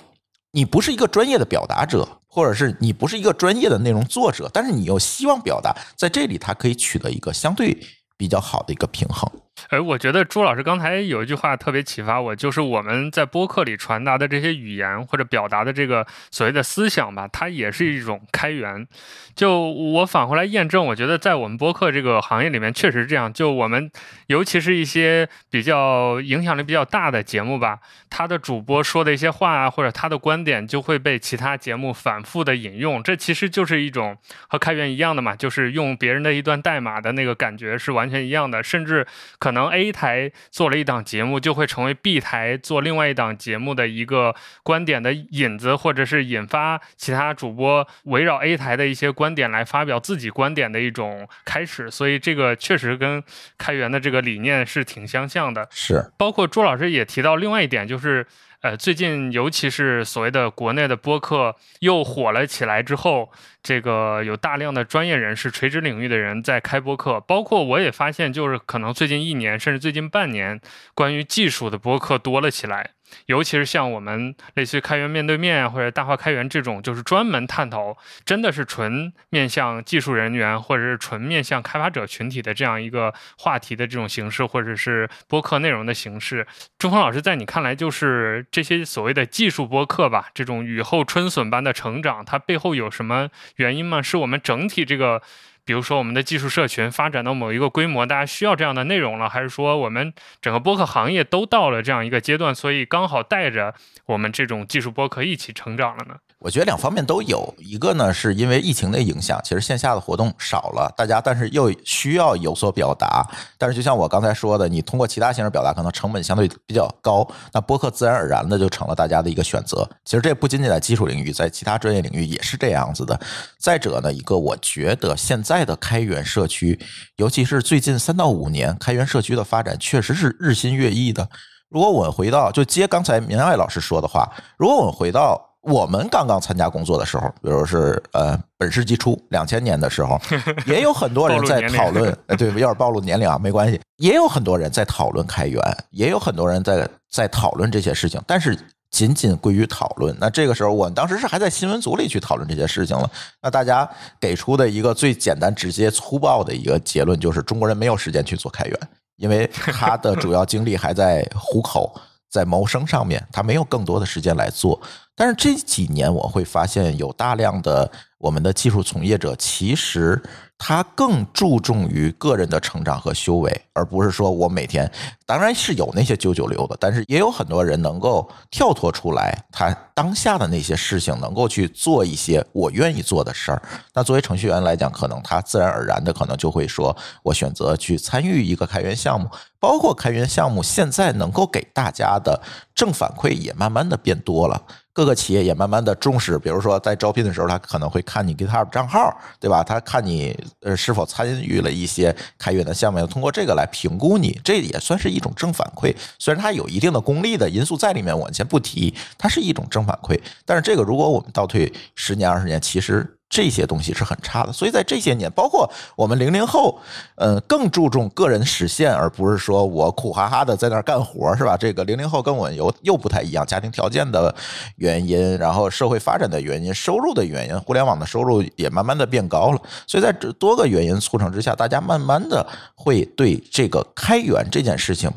你不是一个专业的表达者，或者是你不是一个专业的内容作者，但是你又希望表达，在这里它可以取得一个相对比较好的一个平衡。
哎，我觉得朱老师刚才有一句话特别启发我，就是我们在播客里传达的这些语言或者表达的这个所谓的思想吧，它也是一种开源。就我返回来验证，我觉得在我们播客这个行业里面确实这样。就我们尤其是一些比较影响力比较大的节目吧，他的主播说的一些话啊，或者他的观点就会被其他节目反复的引用。这其实就是一种和开源一样的嘛，就是用别人的一段代码的那个感觉是完全一样的，甚至可能 A 台做了一档节目，就会成为 B 台做另外一档节目的一个观点的引子，或者是引发其他主播围绕 A 台的一些。观点来发表自己观点的一种开始，所以这个确实跟开源的这个理念是挺相像的。
是，
包括朱老师也提到另外一点，就是呃，最近尤其是所谓的国内的播客又火了起来之后，这个有大量的专业人士、垂直领域的人在开播客，包括我也发现，就是可能最近一年甚至最近半年，关于技术的播客多了起来。尤其是像我们类似于开源面对面或者大话开源这种，就是专门探讨，真的是纯面向技术人员或者是纯面向开发者群体的这样一个话题的这种形式，或者是播客内容的形式。钟峰老师，在你看来，就是这些所谓的技术播客吧，这种雨后春笋般的成长，它背后有什么原因吗？是我们整体这个？比如说，我们的技术社群发展到某一个规模，大家需要这样的内容了，还是说我们整个播客行业都到了这样一个阶段，所以刚好带着我们这种技术播客一起成长了呢？
我觉得两方面都有，一个呢是因为疫情的影响，其实线下的活动少了，大家但是又需要有所表达，但是就像我刚才说的，你通过其他形式表达，可能成本相对比较高，那播客自然而然的就成了大家的一个选择。其实这不仅仅在技术领域，在其他专业领域也是这样子的。再者呢，一个我觉得现在的开源社区，尤其是最近三到五年，开源社区的发展确实是日新月异的。如果我们回到，就接刚才明爱老师说的话，如果我们回到。我们刚刚参加工作的时候，比如是呃本世纪初两千年的时候，[LAUGHS] 也有很多人在讨论，呃对，有点暴露年龄啊，没关系，也有很多人在讨论开源，也有很多人在在讨论这些事情。但是仅仅归于讨论。那这个时候，我们当时是还在新闻组里去讨论这些事情了。那大家给出的一个最简单、直接、粗暴的一个结论就是，中国人没有时间去做开源，因为他的主要精力还在糊口、在谋生上面，他没有更多的时间来做。但是这几年，我会发现有大量的我们的技术从业者，其实。他更注重于个人的成长和修为，而不是说我每天，当然是有那些九九六的，但是也有很多人能够跳脱出来，他当下的那些事情，能够去做一些我愿意做的事儿。那作为程序员来讲，可能他自然而然的可能就会说，我选择去参与一个开源项目，包括开源项目现在能够给大家的正反馈也慢慢的变多了。各个企业也慢慢的重视，比如说在招聘的时候，他可能会看你 GitHub 账号，对吧？他看你呃是否参与了一些开源的项目，通过这个来评估你，这也算是一种正反馈。虽然它有一定的功利的因素在里面，我们先不提，它是一种正反馈。但是这个如果我们倒退十年二十年，其实。这些东西是很差的，所以在这些年，包括我们零零后，嗯，更注重个人实现，而不是说我苦哈哈的在那儿干活，是吧？这个零零后跟我又又不太一样，家庭条件的原因，然后社会发展的原因，收入的原因，互联网的收入也慢慢的变高了，所以在这多个原因促成之下，大家慢慢的会对这个开源这件事情。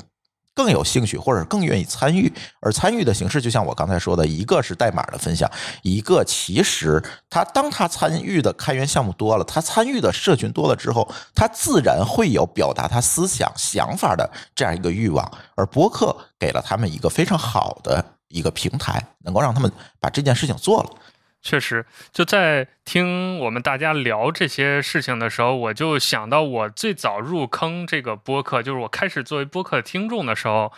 更有兴趣，或者更愿意参与，而参与的形式就像我刚才说的，一个是代码的分享，一个其实他当他参与的开源项目多了，他参与的社群多了之后，他自然会有表达他思想想法的这样一个欲望，而播客给了他们一个非常好的一个平台，能够让他们把这件事情做了。
确实，就在听我们大家聊这些事情的时候，我就想到我最早入坑这个播客，就是我开始作为播客听众的时候，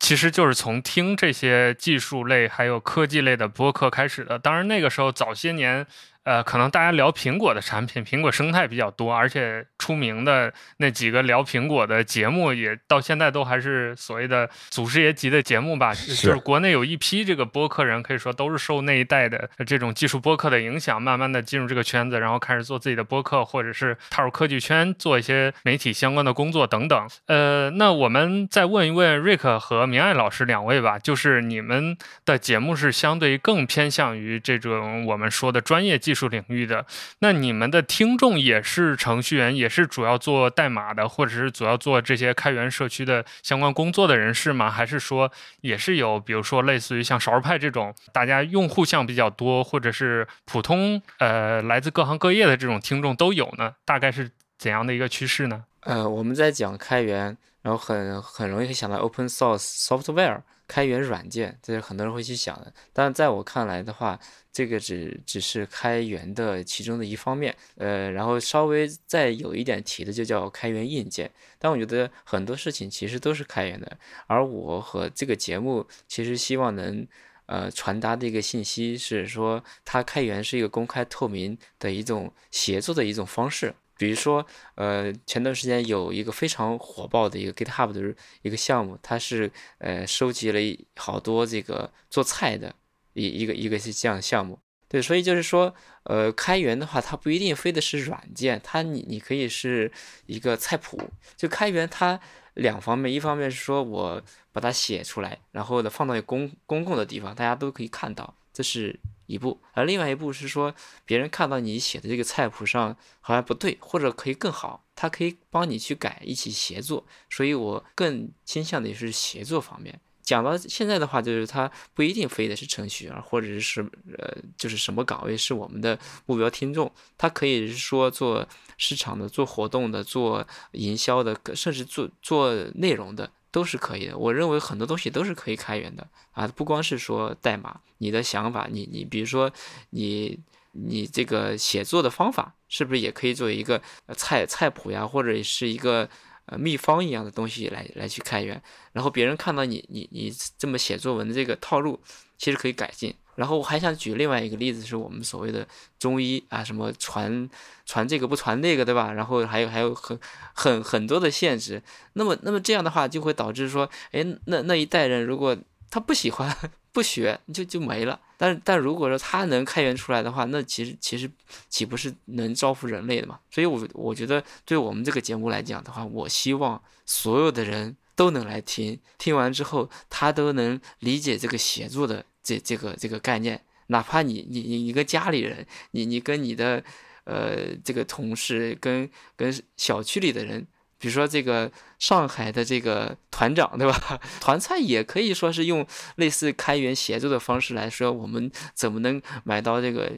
其实就是从听这些技术类还有科技类的播客开始的。当然，那个时候早些年。呃，可能大家聊苹果的产品，苹果生态比较多，而且出名的那几个聊苹果的节目，也到现在都还是所谓的祖师爷级的节目吧。就是国内有一批这个播客人，可以说都是受那一代的这种技术播客的影响，慢慢的进入这个圈子，然后开始做自己的播客，或者是踏入科技圈做一些媒体相关的工作等等。呃，那我们再问一问瑞克和明爱老师两位吧，就是你们的节目是相对更偏向于这种我们说的专业技术。术领域的那你们的听众也是程序员，也是主要做代码的，或者是主要做这些开源社区的相关工作的人士吗？还是说也是有，比如说类似于像少儿派这种，大家用户项比较多，或者是普通呃来自各行各业的这种听众都有呢？大概是怎样的一个趋势呢？
呃，我们在讲开源，然后很很容易会想到 open source software。开源软件，这是很多人会去想的。但在我看来的话，这个只只是开源的其中的一方面。呃，然后稍微再有一点提的，就叫开源硬件。但我觉得很多事情其实都是开源的。而我和这个节目其实希望能呃传达的一个信息是说，它开源是一个公开透明的一种协作的一种方式。比如说，呃，前段时间有一个非常火爆的一个 GitHub 的一个项目，它是呃收集了好多这个做菜的一一个一个是这样项目。对，所以就是说，呃，开源的话，它不一定非得是软件，它你你可以是一个菜谱。就开源它两方面，一方面是说我把它写出来，然后呢放到公公共的地方，大家都可以看到，这是。一步，而另外一步是说，别人看到你写的这个菜谱上好像不对，或者可以更好，他可以帮你去改，一起协作。所以我更倾向的是协作方面。讲到现在的话，就是他不一定非得是程序员，或者是呃，就是什么岗位是我们的目标听众，他可以是说做市场的、做活动的、做营销的，甚至做做内容的。都是可以的，我认为很多东西都是可以开源的啊，不光是说代码，你的想法，你你比如说你你这个写作的方法，是不是也可以作为一个菜菜谱呀，或者是一个呃秘方一样的东西来来去开源，然后别人看到你你你这么写作文的这个套路，其实可以改进。然后我还想举另外一个例子，是我们所谓的中医啊，什么传传这个不传那个，对吧？然后还有还有很很很多的限制。那么那么这样的话，就会导致说，哎，那那一代人如果他不喜欢 [LAUGHS] 不学，就就没了。但但如果说他能开源出来的话，那其实其实岂不是能造福人类的嘛？所以，我我觉得对我们这个节目来讲的话，我希望所有的人都能来听，听完之后他都能理解这个协作的这这个这个概念，哪怕你你你一个家里人，你你跟你的呃这个同事跟跟小区里的人。比如说这个上海的这个团长，对吧？[LAUGHS] 团菜也可以说是用类似开源协作的方式来说，我们怎么能买到这个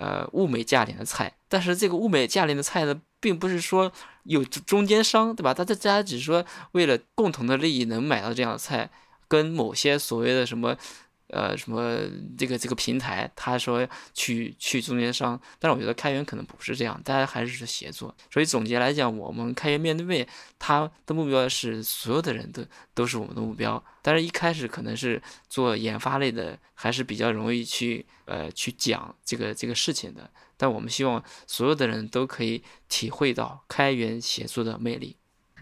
呃物美价廉的菜？但是这个物美价廉的菜呢，并不是说有中间商，对吧？大家大家只是说为了共同的利益能买到这样的菜，跟某些所谓的什么。呃，什么这个这个平台，他说去去中间商，但是我觉得开源可能不是这样，大家还是协作。所以总结来讲，我们开源面对面，它的目标是所有的人都都是我们的目标。但是一开始可能是做研发类的，还是比较容易去呃去讲这个这个事情的。但我们希望所有的人都可以体会到开源协作的魅力。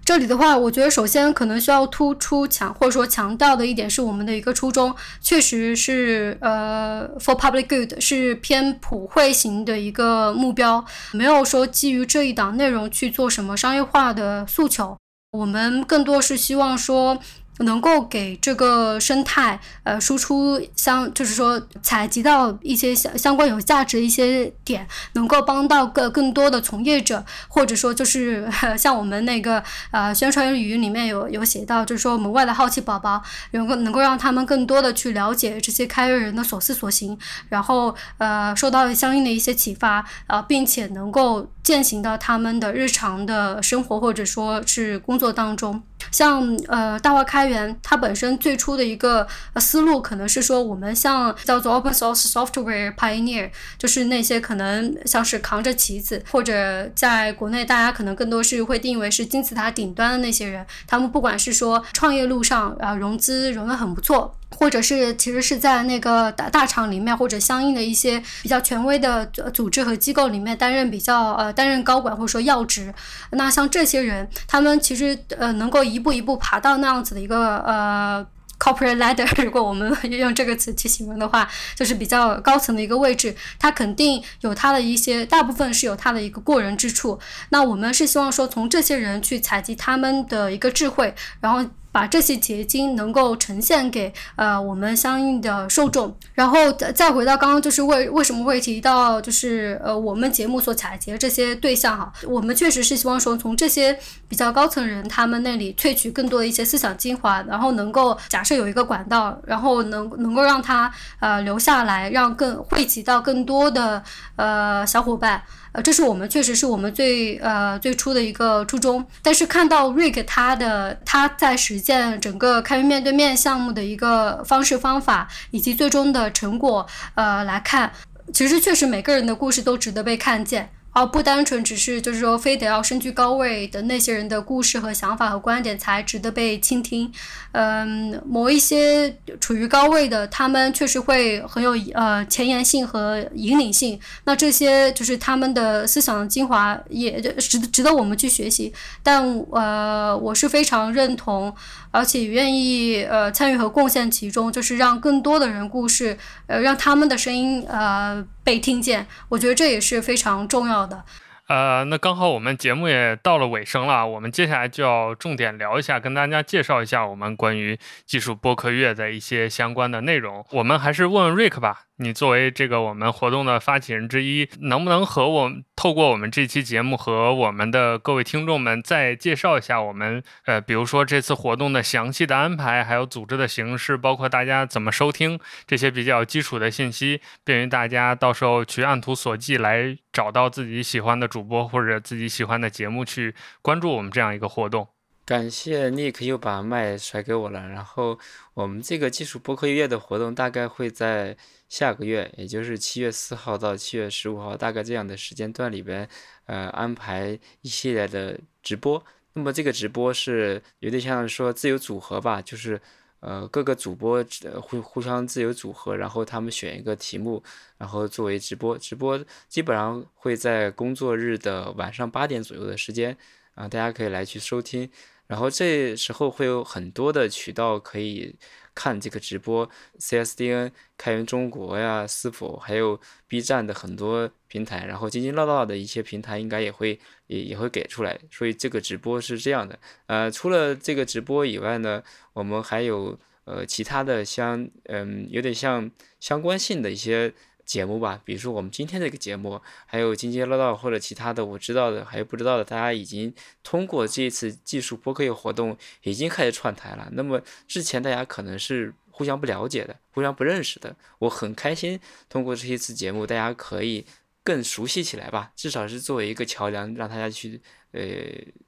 这里的话，我觉得首先可能需要突出强或者说强调的一点是，我们的一个初衷确实是呃，for public good，是偏普惠型的一个目标，没有说基于这一档内容去做什么商业化的诉求，我们更多是希望说。能够给这个生态，呃，输出相，就是说采集到一些相相关有价值的一些点，能够帮到更更多的从业者，或者说就是 [LAUGHS] 像我们那个呃宣传语里面有有写到，就是说我们外的好奇宝宝，能够能够让他们更多的去了解这些开源人的所思所行，然后呃受到相应的一些启发，啊，并且能够践行到他们的日常的生活或者说是工作当中。像呃大话开源，它本身最初的一个思路可能是说，我们像叫做 open source software pioneer，就是那些可能像是扛着旗子，或者在国内大家可能更多是会定义为是金字塔顶端的那些人，他们不管是说创业路上啊融资融得很不错。或者是其实是在那个大大厂里面，或者相应的一些比较权威的组织和机构里面担任比较呃担任高管或者说要职。那像这些人，他们其实呃能够一步一步爬到那样子的一个呃 corporate ladder，[LAUGHS] 如果我们 [LAUGHS] 用这个词去形容的话，就是比较高层的一个位置，他肯定有他的一些大部分是有他的一个过人之处。那我们是希望说从这些人去采集他们的一个智慧，然后。把这些结晶能够呈现给呃我们相应的受众，然后再再回到刚刚就是为为什么会提到就是呃我们节目所采集的这些对象哈，我们确实是希望说从这些比较高层人他们那里萃取更多的一些思想精华，然后能够假设有一个管道，然后能能够让他呃留下来，让更汇集到更多的呃小伙伴。呃，这是我们确实是我们最呃最初的一个初衷。但是看到 Rick 他的他在实践整个开源面对面项目的一个方式方法以及最终的成果，呃来看，其实确实每个人的故事都值得被看见。而不单纯只是就是说，非得要身居高位的那些人的故事和想法和观点才值得被倾听。嗯，某一些处于高位的，他们确实会很有呃前沿性和引领性。那这些就是他们的思想精华，也值值得我们去学习。但呃，我是非常认同。而且愿意呃参与和贡献其中，就是让更多的人故事，呃让他们的声音呃被听见，我觉得这也是非常重要的。
呃，那刚好我们节目也到了尾声了，我们接下来就要重点聊一下，跟大家介绍一下我们关于技术播客月的一些相关的内容。我们还是问问瑞克吧。你作为这个我们活动的发起人之一，能不能和我透过我们这期节目和我们的各位听众们再介绍一下我们呃，比如说这次活动的详细的安排，还有组织的形式，包括大家怎么收听这些比较基础的信息，便于大家到时候去按图索骥来找到自己喜欢的主播或者自己喜欢的节目去关注我们这样一个活动。
感谢 Nick 又把麦甩给我了。然后我们这个技术播客月的活动大概会在下个月，也就是七月四号到七月十五号，大概这样的时间段里边，呃，安排一系列的直播。那么这个直播是有点像说自由组合吧，就是呃各个主播互互相自由组合，然后他们选一个题目，然后作为直播。直播基本上会在工作日的晚上八点左右的时间，啊，大家可以来去收听。然后这时候会有很多的渠道可以看这个直播，CSDN、开源中国呀、是否还有 B 站的很多平台，然后津津乐道的一些平台应该也会也也会给出来。所以这个直播是这样的。呃，除了这个直播以外呢，我们还有呃其他的相嗯有点像相关性的一些。节目吧，比如说我们今天这个节目，还有津津乐道或者其他的我知道的，还有不知道的，大家已经通过这一次技术播客活动已经开始串台了。那么之前大家可能是互相不了解的，互相不认识的，我很开心通过这一次节目，大家可以更熟悉起来吧，至少是作为一个桥梁，让大家去。呃，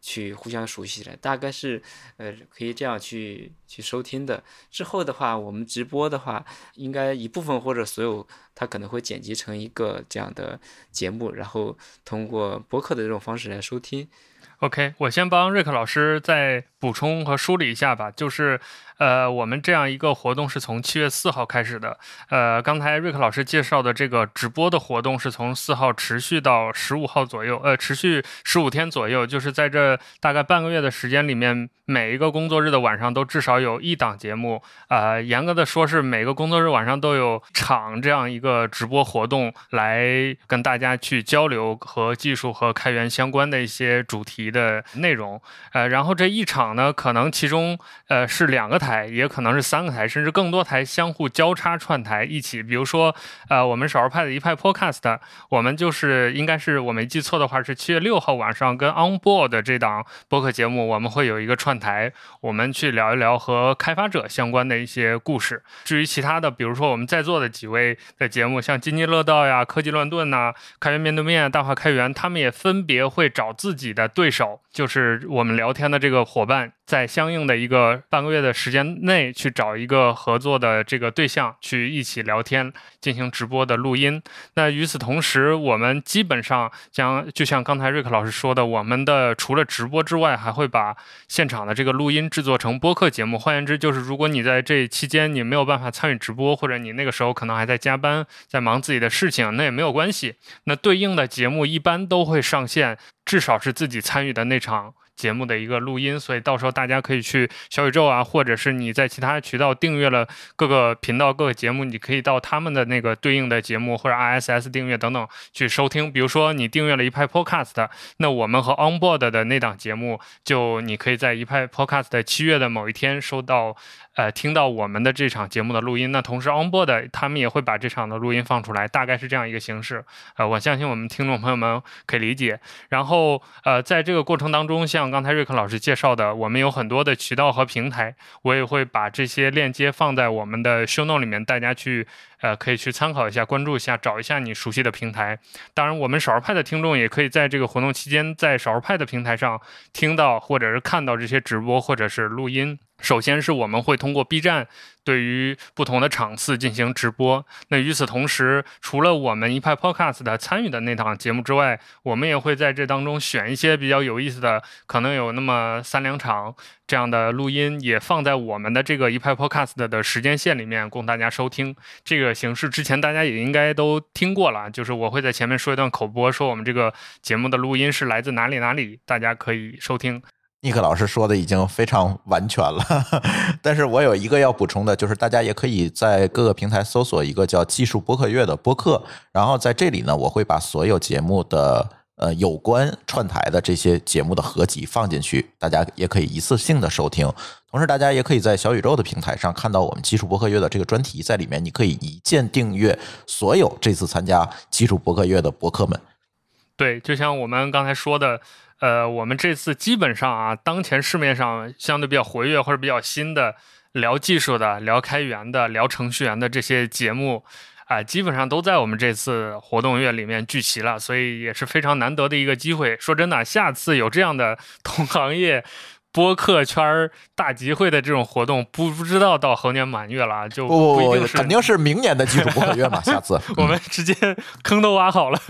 去互相熟悉起来，大概是呃可以这样去去收听的。之后的话，我们直播的话，应该一部分或者所有，它可能会剪辑成一个这样的节目，然后通过播客的这种方式来收听。
OK，我先帮瑞克老师再补充和梳理一下吧，就是。呃，我们这样一个活动是从七月四号开始的。呃，刚才瑞克老师介绍的这个直播的活动是从四号持续到十五号左右，呃，持续十五天左右，就是在这大概半个月的时间里面，每一个工作日的晚上都至少有一档节目。呃，严格的说是每个工作日晚上都有场这样一个直播活动，来跟大家去交流和技术和开源相关的一些主题的内容。呃，然后这一场呢，可能其中呃是两个。台也可能是三个台，甚至更多台相互交叉串台一起。比如说，呃，我们少儿派的一派 Podcast，我们就是应该是我没记错的话，是七月六号晚上跟 Onboard 这档播客节目，我们会有一个串台，我们去聊一聊和开发者相关的一些故事。至于其他的，比如说我们在座的几位的节目，像津津乐道呀、科技乱炖呐、开源面对面、大话开源，他们也分别会找自己的对手，就是我们聊天的这个伙伴。在相应的一个半个月的时间内，去找一个合作的这个对象，去一起聊天，进行直播的录音。那与此同时，我们基本上将就像刚才瑞克老师说的，我们的除了直播之外，还会把现场的这个录音制作成播客节目。换言之，就是如果你在这期间你没有办法参与直播，或者你那个时候可能还在加班，在忙自己的事情，那也没有关系。那对应的节目一般都会上线，至少是自己参与的那场。节目的一个录音，所以到时候大家可以去小宇宙啊，或者是你在其他渠道订阅了各个频道、各个节目，你可以到他们的那个对应的节目或者 RSS 订阅等等去收听。比如说你订阅了一派 Podcast，那我们和 Onboard 的那档节目，就你可以在一派 Podcast 七月的某一天收到。呃，听到我们的这场节目的录音，那同时 Onboard 他们也会把这场的录音放出来，大概是这样一个形式。呃，我相信我们听众朋友们可以理解。然后，呃，在这个过程当中，像刚才瑞克老师介绍的，我们有很多的渠道和平台，我也会把这些链接放在我们的 Show Note 里面，大家去呃可以去参考一下，关注一下，找一下你熟悉的平台。当然，我们少儿派的听众也可以在这个活动期间，在少儿派的平台上听到或者是看到这些直播或者是录音。首先是我们会通过 B 站对于不同的场次进行直播。那与此同时，除了我们一派 Podcast 的参与的那档节目之外，我们也会在这当中选一些比较有意思的，可能有那么三两场这样的录音，也放在我们的这个一派 Podcast 的时间线里面供大家收听。这个形式之前大家也应该都听过了，就是我会在前面说一段口播，说我们这个节目的录音是来自哪里哪里，大家可以收听。
尼克老师说的已经非常完全了，[LAUGHS] 但是我有一个要补充的，就是大家也可以在各个平台搜索一个叫“技术播客月”的播客，然后在这里呢，我会把所有节目的呃有关串台的这些节目的合集放进去，大家也可以一次性的收听。同时，大家也可以在小宇宙的平台上看到我们“技术播客月”的这个专题，在里面你可以一键订阅所有这次参加“技术播客月”的播客们。
对，就像我们刚才说的。呃，我们这次基本上啊，当前市面上相对比较活跃或者比较新的聊技术的、聊开源的、聊程序员的这些节目，啊，基本上都在我们这次活动月里面聚齐了，所以也是非常难得的一个机会。说真的，下次有这样的 [LAUGHS] 同行业。播客圈大集会的这种活动，不不知道到猴年满月了，就
不
一定是，
肯定是明年的技术播客月嘛。下次 [LAUGHS]
我们直接坑都挖好了。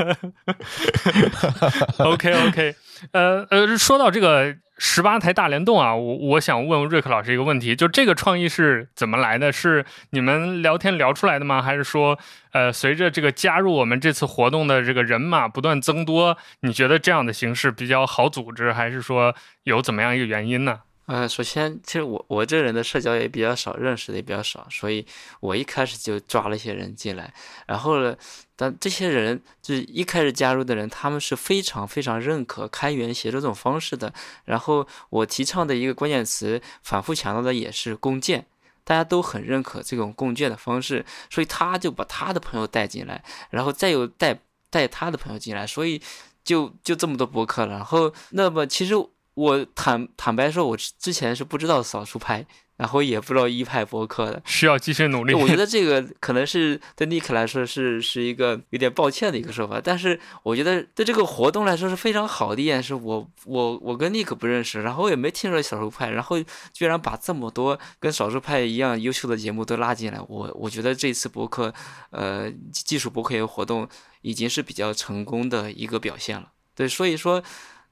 [LAUGHS] OK OK，呃呃，说到这个。十八台大联动啊，我我想问瑞克老师一个问题，就这个创意是怎么来的？是你们聊天聊出来的吗？还是说，呃，随着这个加入我们这次活动的这个人马不断增多，你觉得这样的形式比较好组织，还是说有怎么样一个原因呢？
呃，首先，其实我我这人的社交也比较少，认识的也比较少，所以我一开始就抓了一些人进来。然后呢，但这些人就是一开始加入的人，他们是非常非常认可开源协作这种方式的。然后我提倡的一个关键词，反复强调的也是共建，大家都很认可这种共建的方式，所以他就把他的朋友带进来，然后再有带带他的朋友进来，所以就就这么多博客了。然后，那么其实。我坦坦白说，我之前是不知道少数派，然后也不知道一派博客的，
需要继续努力。
我觉得 [LAUGHS] 这个可能是对尼克来说是是一个有点抱歉的一个说法，但是我觉得对这个活动来说是非常好的一件事我我我跟尼克不认识，然后也没听说少数派，然后居然把这么多跟少数派一样优秀的节目都拉进来，我我觉得这次博客，呃，技术博客业活动已经是比较成功的一个表现了。对，所以说。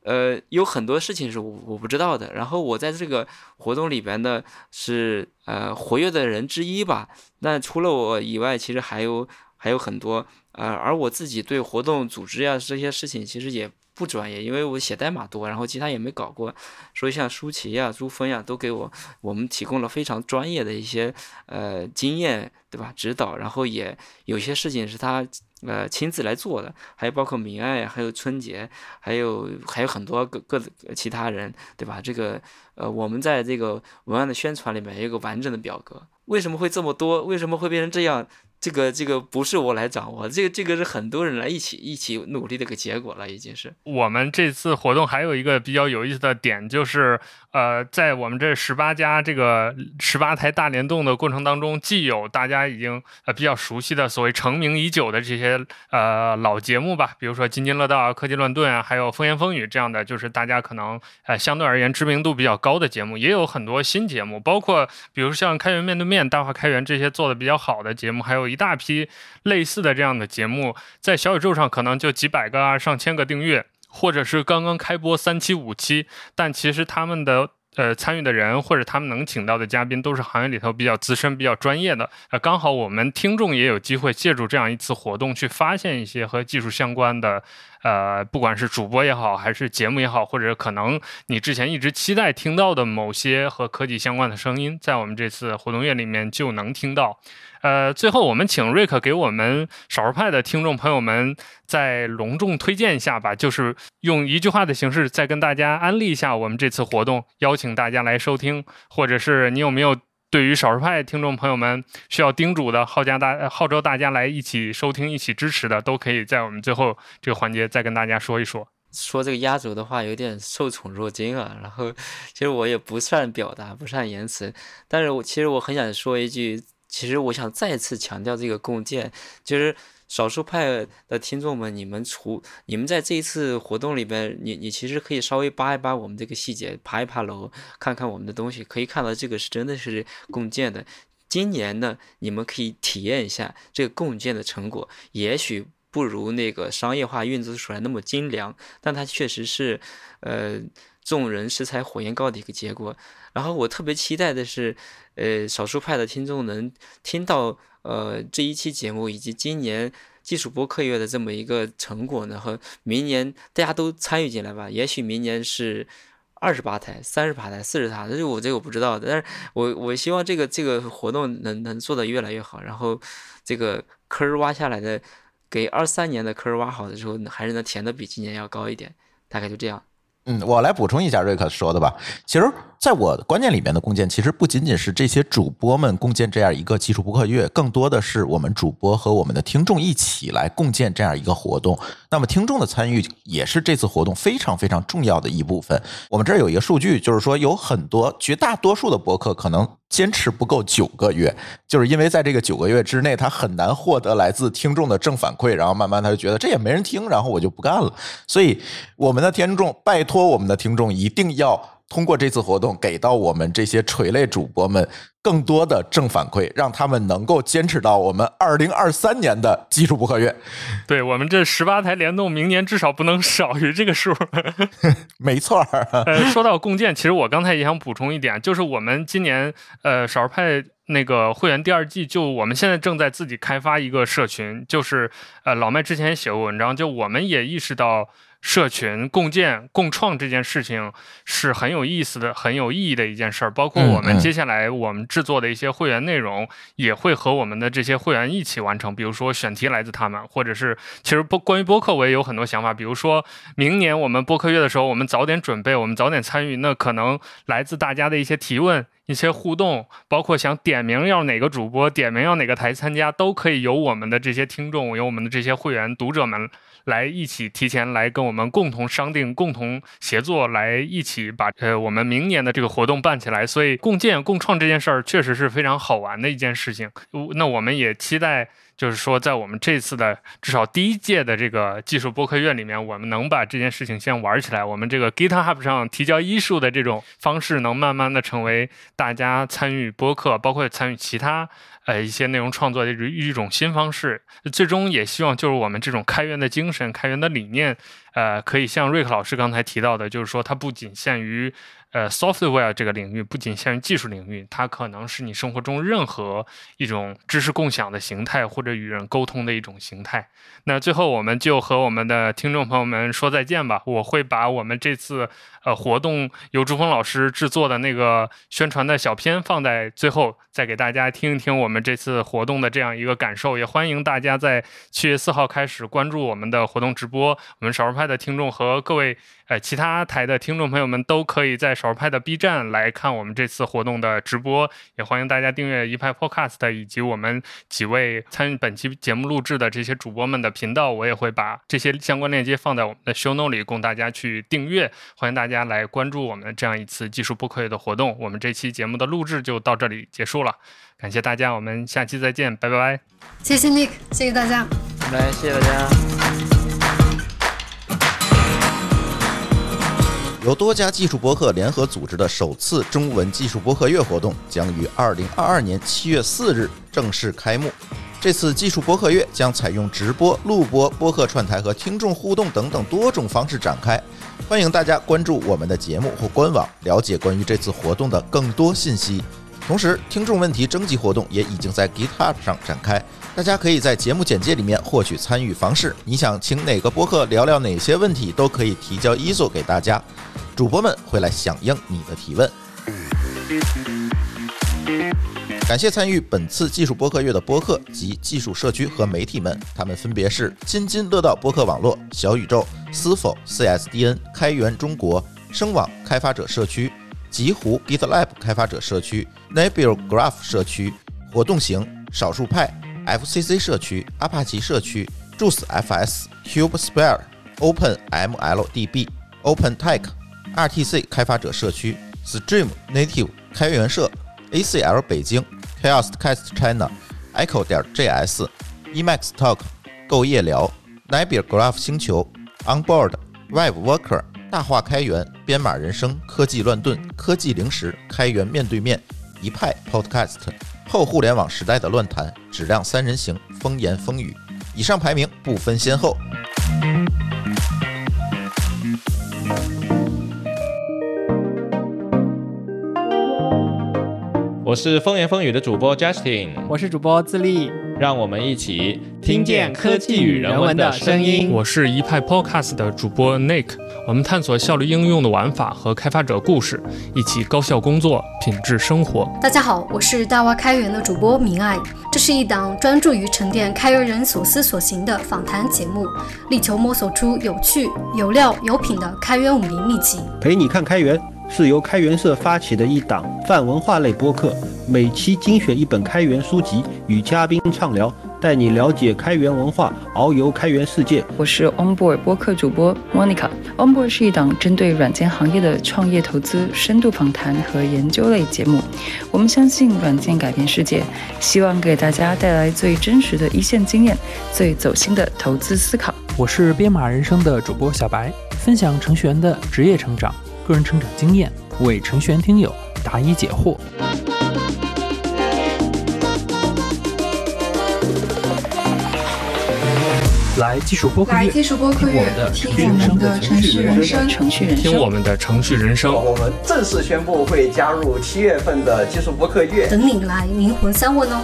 呃，有很多事情是我我不知道的。然后我在这个活动里边呢，是呃活跃的人之一吧。那除了我以外，其实还有还有很多呃，而我自己对活动组织呀这些事情其实也不专业，因为我写代码多，然后其他也没搞过。所以像舒淇呀、朱峰呀，都给我我们提供了非常专业的一些呃经验，对吧？指导。然后也有些事情是他。呃，亲自来做的，还有包括明爱，还有春节，还有还有很多各各其他人，对吧？这个呃，我们在这个文案的宣传里面有一个完整的表格，为什么会这么多？为什么会变成这样？这个这个不是我来掌握，这个这个是很多人来一起一起努力的一个结果了，已经是。
我们这次活动还有一个比较有意思的点，就是呃，在我们这十八家这个十八台大联动的过程当中，既有大家已经呃比较熟悉的所谓成名已久的这些呃老节目吧，比如说津津乐道啊、科技乱炖啊，还有风言风语这样的，就是大家可能呃相对而言知名度比较高的节目，也有很多新节目，包括比如像开源面对面、大话开源这些做的比较好的节目，还有。一大批类似的这样的节目，在小宇宙上可能就几百个啊、上千个订阅，或者是刚刚开播三期、五期，但其实他们的呃参与的人或者他们能请到的嘉宾都是行业里头比较资深、比较专业的。呃，刚好我们听众也有机会借助这样一次活动，去发现一些和技术相关的。呃，不管是主播也好，还是节目也好，或者可能你之前一直期待听到的某些和科技相关的声音，在我们这次活动月里面就能听到。呃，最后我们请瑞克给我们少数派的听众朋友们再隆重推荐一下吧，就是用一句话的形式再跟大家安利一下我们这次活动，邀请大家来收听，或者是你有没有？对于少数派听众朋友们需要叮嘱的，号召大号召大家来一起收听、一起支持的，都可以在我们最后这个环节再跟大家说一说。
说这个压轴的话有点受宠若惊啊，然后其实我也不善表达，不善言辞，但是我其实我很想说一句，其实我想再次强调这个共建，就是。少数派的听众们，你们除你们在这一次活动里边，你你其实可以稍微扒一扒我们这个细节，爬一爬楼，看看我们的东西，可以看到这个是真的是共建的。今年呢，你们可以体验一下这个共建的成果，也许不如那个商业化运作出来那么精良，但它确实是，呃，众人拾柴火焰高的一个结果。然后我特别期待的是，呃，少数派的听众能听到。呃，这一期节目以及今年技术播客月的这么一个成果呢，和明年大家都参与进来吧。也许明年是二十八台、三十八台、四十台，这我这个我不知道的。但是我我希望这个这个活动能能做得越来越好，然后这个坑挖下来的，给二三年的坑挖好的时候，还是能填的比今年要高一点。大概就这样。
嗯，我来补充一下瑞克说的吧。其实，在我观念里面的共建，其实不仅仅是这些主播们共建这样一个基础播客月，更多的是我们主播和我们的听众一起来共建这样一个活动。那么，听众的参与也是这次活动非常非常重要的一部分。我们这儿有一个数据，就是说有很多绝大多数的博客可能。坚持不够九个月，就是因为在这个九个月之内，他很难获得来自听众的正反馈，然后慢慢他就觉得这也没人听，然后我就不干了。所以，我们的听众，拜托我们的听众一定要。通过这次活动，给到我们这些垂类主播们更多的正反馈，让他们能够坚持到我们二零二三年的基础不可月。
对我们这十八台联动，明年至少不能少于这个数。[LAUGHS]
没错。
呃，说到共建，其实我刚才也想补充一点，就是我们今年呃少儿派那个会员第二季，就我们现在正在自己开发一个社群，就是呃老麦之前也写过文章，就我们也意识到。社群共建共创这件事情是很有意思的、很有意义的一件事儿。包括我们接下来我们制作的一些会员内容，也会和我们的这些会员一起完成。比如说选题来自他们，或者是其实播关于播客我也有很多想法。比如说明年我们播客月的时候，我们早点准备，我们早点参与，那可能来自大家的一些提问。一些互动，包括想点名要哪个主播，点名要哪个台参加，都可以由我们的这些听众，由我们的这些会员读者们来一起提前来跟我们共同商定、共同协作，来一起把呃我们明年的这个活动办起来。所以共建共创这件事儿确实是非常好玩的一件事情。那我们也期待。就是说，在我们这次的至少第一届的这个技术播客院里面，我们能把这件事情先玩起来。我们这个 GitHub 上提交医术的这种方式，能慢慢的成为大家参与播客，包括参与其他呃一些内容创作的一一种新方式。最终也希望就是我们这种开源的精神、开源的理念，呃，可以像瑞克老师刚才提到的，就是说它不仅限于呃 software 这个领域，不仅限于技术领域，它可能是你生活中任何一种知识共享的形态，或者与人沟通的一种形态。那最后，我们就和我们的听众朋友们说再见吧。我会把我们这次呃活动由朱峰老师制作的那个宣传的小片放在最后，再给大家听一听我们这次活动的这样一个感受。也欢迎大家在七月四号开始关注我们的活动直播。我们少数派的听众和各位呃其他台的听众朋友们都可以在少数派的 B 站来看我们这次活动的直播。也欢迎大家订阅一派 Podcast 以及我们几位参与本期节目录制的这些主播们的频道，我也会把这些相关链接放在我们的 show note 里，供大家去订阅。欢迎大家来关注我们这样一次技术播客月的活动。我们这期节目的录制就到这里结束了，感谢大家，我们下期再见，拜拜拜。
谢谢 Nick，谢谢大家。
来，谢谢大家。
由多家技术博客联合组织的首次中文技术博客月活动将于二零二二年七月四日正式开幕。这次技术博客月将采用直播、录播、播客串台和听众互动等等多种方式展开。欢迎大家关注我们的节目或官网，了解关于这次活动的更多信息。同时，听众问题征集活动也已经在 GitHub 上展开，大家可以在节目简介里面获取参与方式。你想请哪个播客聊聊哪些问题，都可以提交 ISO 给大家，主播们会来响应你的提问。感谢参与本次技术播客月的播客及技术社区和媒体们，他们分别是津津乐道播客网络、小宇宙、思否、CSDN、开源中国、声网开发者社区、极狐 GitLab 开发者社区、Nebula Graph 社区、活动型、少数派、FCC 社区、阿帕奇社区、Juice FS、CubeSphere、Open MLDB、OpenTech、RTC 开发者社区、Stream Native 开源社、ACL 北京、Chaoscast China、Echo 点 JS、Emacs Talk、购夜聊、Nebula Graph 星球、Onboard、Web Worker、大话开源、编码人生、科技乱炖、科技零食、开源面对面、一派 Podcast、后互联网时代的乱谈、质量三人行、风言风语。以上排名不分先后。
我是风言风语的主播 Justin，
我是主播自立，
让我们一起
听见科技与人文的声音。
我是一派 Podcast 的主播 Nick，我们探索效率应用的玩法和开发者故事，一起高效工作，品质生活。
大家好，我是大蛙开源的主播明爱，这是一档专注于沉淀开源人所思所行的访谈节目，力求摸索出有趣、有料、有品的开源武林秘籍。
陪你看开源是由开源社发起的一档泛文化类播客，每期精选一本开源书籍，与嘉宾畅聊，带你了解开源文化，遨游开源世界。
我是 Onboard 播客主播 Monica。Onboard 是一档针对软件行业的创业投资深度访谈和研究类节目。我们相信软件改变世界，希望给大家带来最真实的一线经验，最走心的投资思考。
我是编码人生的主播小白，分享程序员的职业成长、个人成长经验，为程序员听友答疑解惑。来技术播客
来
月，
技术播客月，听我们的程序人生。
程序人生，
听我们的程序人生。
我们正式宣布会加入七月份的技术播客月。
等你来灵魂三问哦。